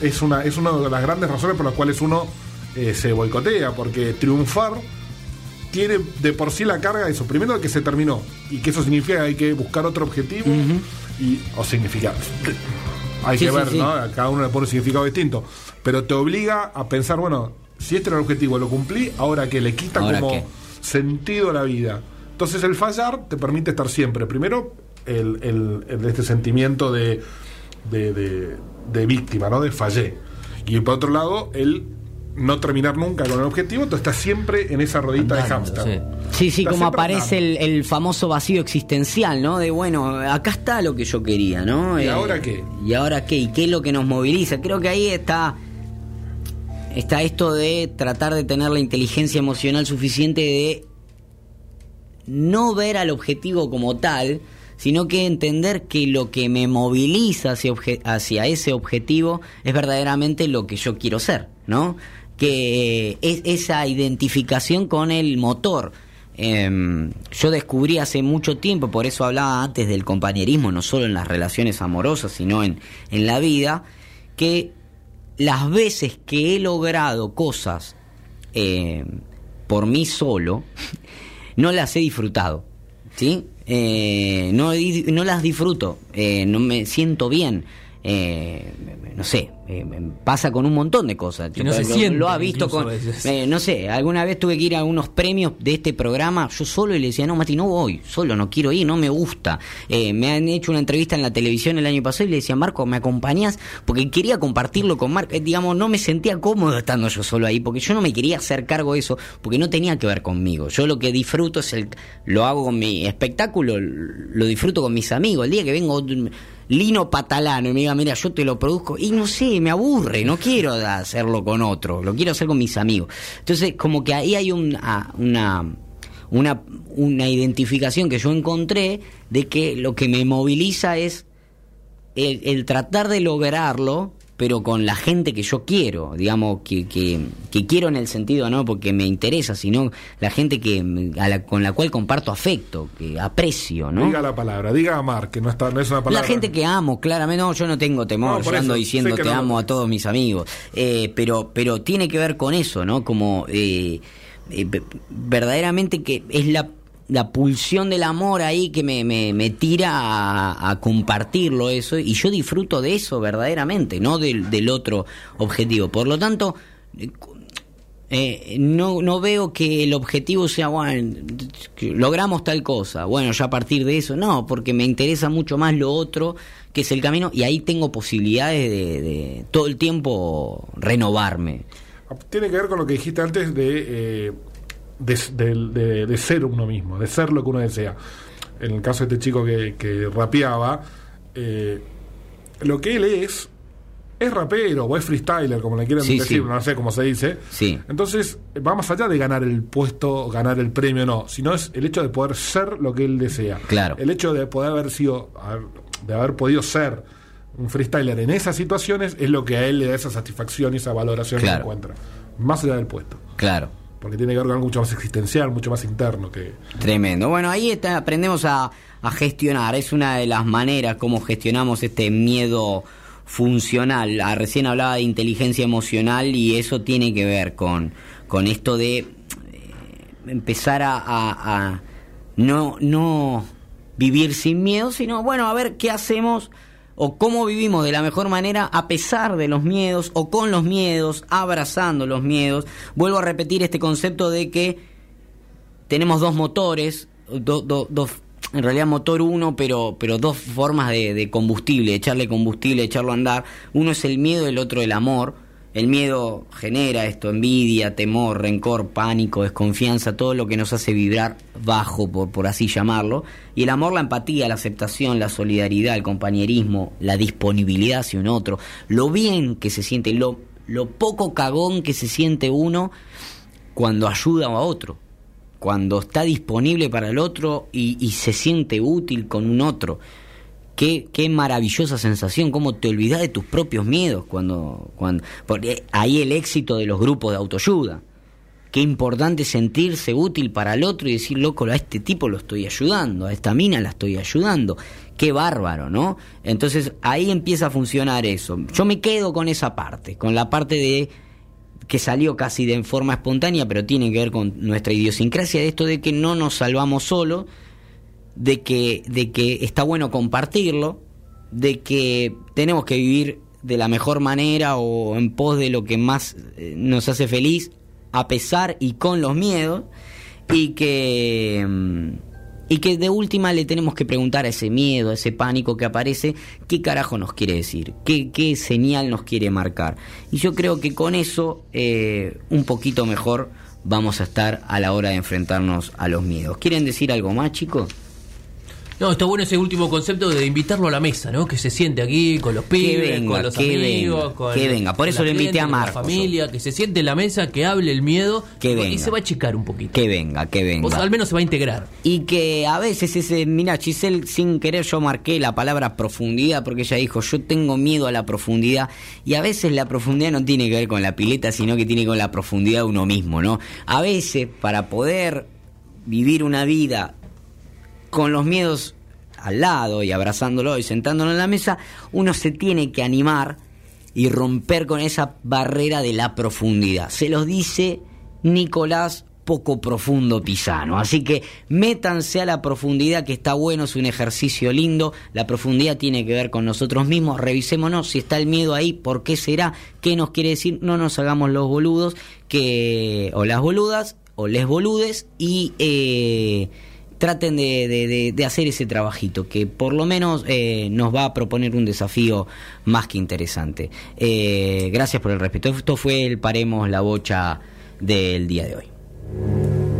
es una, es una de las grandes razones por las cuales uno eh, se boicotea, porque triunfar tiene de por sí la carga de eso. Primero que se terminó y que eso significa que hay que buscar otro objetivo y, o significa. Hay que ver, ¿no? cada uno le pone un significado distinto. Pero te obliga a pensar, bueno, si este era el objetivo, lo cumplí, ahora que le quita como sentido a la vida. Entonces el fallar te permite estar siempre. Primero, el, el, este sentimiento de, de, de, víctima, ¿no? De fallé. Y por otro lado, el no terminar nunca con el objetivo, tú estás siempre en esa rodita de hámster. Sí, sí, como aparece el, famoso vacío existencial, ¿no? De bueno, acá está lo que yo quería, ¿no? ¿Y ahora eh, qué? ¿Y ahora qué? ¿Y qué es lo que nos moviliza? Creo que ahí está está esto de tratar de tener la inteligencia emocional suficiente de no ver al objetivo como tal, sino que entender que lo que me moviliza hacia, ese objetivo es verdaderamente lo que yo quiero ser, ¿no? que es esa identificación con el motor. Em, yo descubrí hace mucho tiempo, por eso hablaba antes del compañerismo, no solo en las relaciones amorosas, sino en, en la vida, que las veces que he logrado cosas em, por mí solo, no las he disfrutado. ¿sí? Eh, no, no las disfruto, eh, no me siento bien. Eh, no sé, eh, pasa con un montón de cosas. no se lo, ha visto con. Eh, no sé, alguna vez tuve que ir a unos premios de este programa, yo solo y le decía, no, Mati, no voy, solo no quiero ir, no me gusta. me han hecho una entrevista en la televisión el año pasado y le decía, Marco, ¿me acompañás? Porque quería compartirlo con Marco. digamos, no me sentía cómodo estando yo solo ahí, porque yo no me quería hacer cargo de eso, porque no tenía que ver conmigo. Yo lo que disfruto es el. Lo hago con mi espectáculo, lo disfruto con mis amigos. El día que vengo Lino Patalano y me diga, mira, yo te lo produzco, y no sé, me aburre, no *laughs* quiero hacerlo con otro, lo quiero hacer con mis amigos. Entonces, como que ahí hay una, una, una, una identificación que yo encontré de que lo que me moviliza es el, el tratar de lograrlo pero con la gente que yo quiero, digamos, que, que, quiero en el sentido no porque me interesa, sino la gente que con la cual comparto afecto, que aprecio, ¿no? Diga la palabra, diga amar, que no, está, no es una palabra. La gente que amo, claramente, no, yo no tengo temor, yo ando diciendo te amo a todos mis amigos, eh, pero, pero tiene que ver con eso, ¿no? Como eh, eh, verdaderamente que es la la pulsión del amor ahí que me, me, tira a, compartirlo eso y yo disfruto de eso verdaderamente, no del, otro objetivo. Por lo tanto, eh, no, no veo que el objetivo sea, bueno, logramos tal cosa, bueno, ya a partir de eso, no, porque me interesa mucho más lo otro, que es el camino, y ahí tengo posibilidades de, todo el tiempo renovarme. Tiene que ver con lo que dijiste antes de... Eh de, ser uno mismo, de ser lo que uno desea. En el caso de este chico que, que rapeaba, eh, lo que él es, es rapero o es freestyler, como le quieran decir, no sé cómo se dice. Sí. Entonces, va más allá de ganar el puesto, ganar el premio, no, sino es el hecho de poder ser lo que él desea. Claro. El hecho de poder haber sido, de haber podido ser un freestyler en esas situaciones es lo que a él le da esa satisfacción y esa valoración que encuentra. Más allá del puesto. Claro porque tiene que ver con algo mucho más existencial, mucho más interno que... Tremendo. Bueno, ahí está, aprendemos a, gestionar, es una de las maneras como gestionamos este miedo funcional. Ah, recién hablaba de inteligencia emocional y eso tiene que ver con, con esto de eh, empezar a, a, no, no vivir sin miedo, sino, bueno, a ver qué hacemos o cómo vivimos de la mejor manera a pesar de los miedos o con los miedos, abrazando los miedos. Vuelvo a repetir este concepto de que tenemos dos motores, en realidad motor uno, pero, pero dos formas de, de combustible, echarle combustible, echarlo a andar. Uno es el miedo, el otro el amor. El miedo genera esto, envidia, temor, rencor, pánico, desconfianza, todo lo que nos hace vibrar bajo, por, por así llamarlo. Y el amor, la empatía, la aceptación, la solidaridad, el compañerismo, la disponibilidad hacia un otro, lo bien que se siente, lo, lo poco cagón que se siente uno cuando ayuda a otro, cuando está disponible para el otro y, y se siente útil con un otro Qué, qué, maravillosa sensación, cómo te olvidas de tus propios miedos cuando, cuando porque ahí el éxito de los grupos de autoayuda. Qué importante sentirse útil para el otro y decir, loco, a este tipo lo estoy ayudando, a esta mina la estoy ayudando. Qué bárbaro, ¿no? Entonces ahí empieza a funcionar eso. Yo me quedo con esa parte, con la parte de que salió casi de forma espontánea, pero tiene que ver con nuestra idiosincrasia de esto de que no nos salvamos solo, de que, de que está bueno compartirlo, de que tenemos que vivir de la mejor manera o en pos de lo que más eh, nos hace feliz, a pesar y con los miedos, y que mm, y que de última le tenemos que preguntar a ese miedo, a ese pánico que aparece, qué carajo nos quiere decir, qué, qué señal nos quiere marcar. Y yo creo que con eso eh, un poquito mejor vamos a estar a la hora de enfrentarnos a los miedos. ¿Quieren decir algo más, chicos? No, está bueno ese último concepto de invitarlo a la mesa, ¿no? Que se siente aquí con los pibes, con los amigos, con que venga. Por eso lo invité a Marcos. La familia, que se siente en la mesa, que hable el miedo que venga. y se va a achicar un poquito. Que venga, que venga. O al menos se va a integrar. Y que a veces ese, mira, Giselle, sin querer yo marqué la palabra profundidad porque ella dijo, yo tengo miedo a la profundidad y a veces la profundidad no tiene que ver con la pileta, sino que tiene con la profundidad de uno mismo, ¿no? A veces para poder vivir una vida con los miedos al lado y abrazándolo y sentándolo en la mesa, uno se tiene que animar y romper con esa barrera de la profundidad. Se los dice Nicolás poco profundo Pisano. Así que métanse a la profundidad, que está bueno, es un ejercicio lindo. La profundidad tiene que ver con nosotros mismos. Revisémonos si está el miedo ahí, por qué será, qué nos quiere decir. No nos hagamos los boludos que o las boludas o les boludes y eh, traten de, hacer ese trabajito, que por lo menos eh, nos va a proponer un desafío más que interesante. Eh, gracias por el respeto. Esto fue el Paremos la Bocha del día de hoy.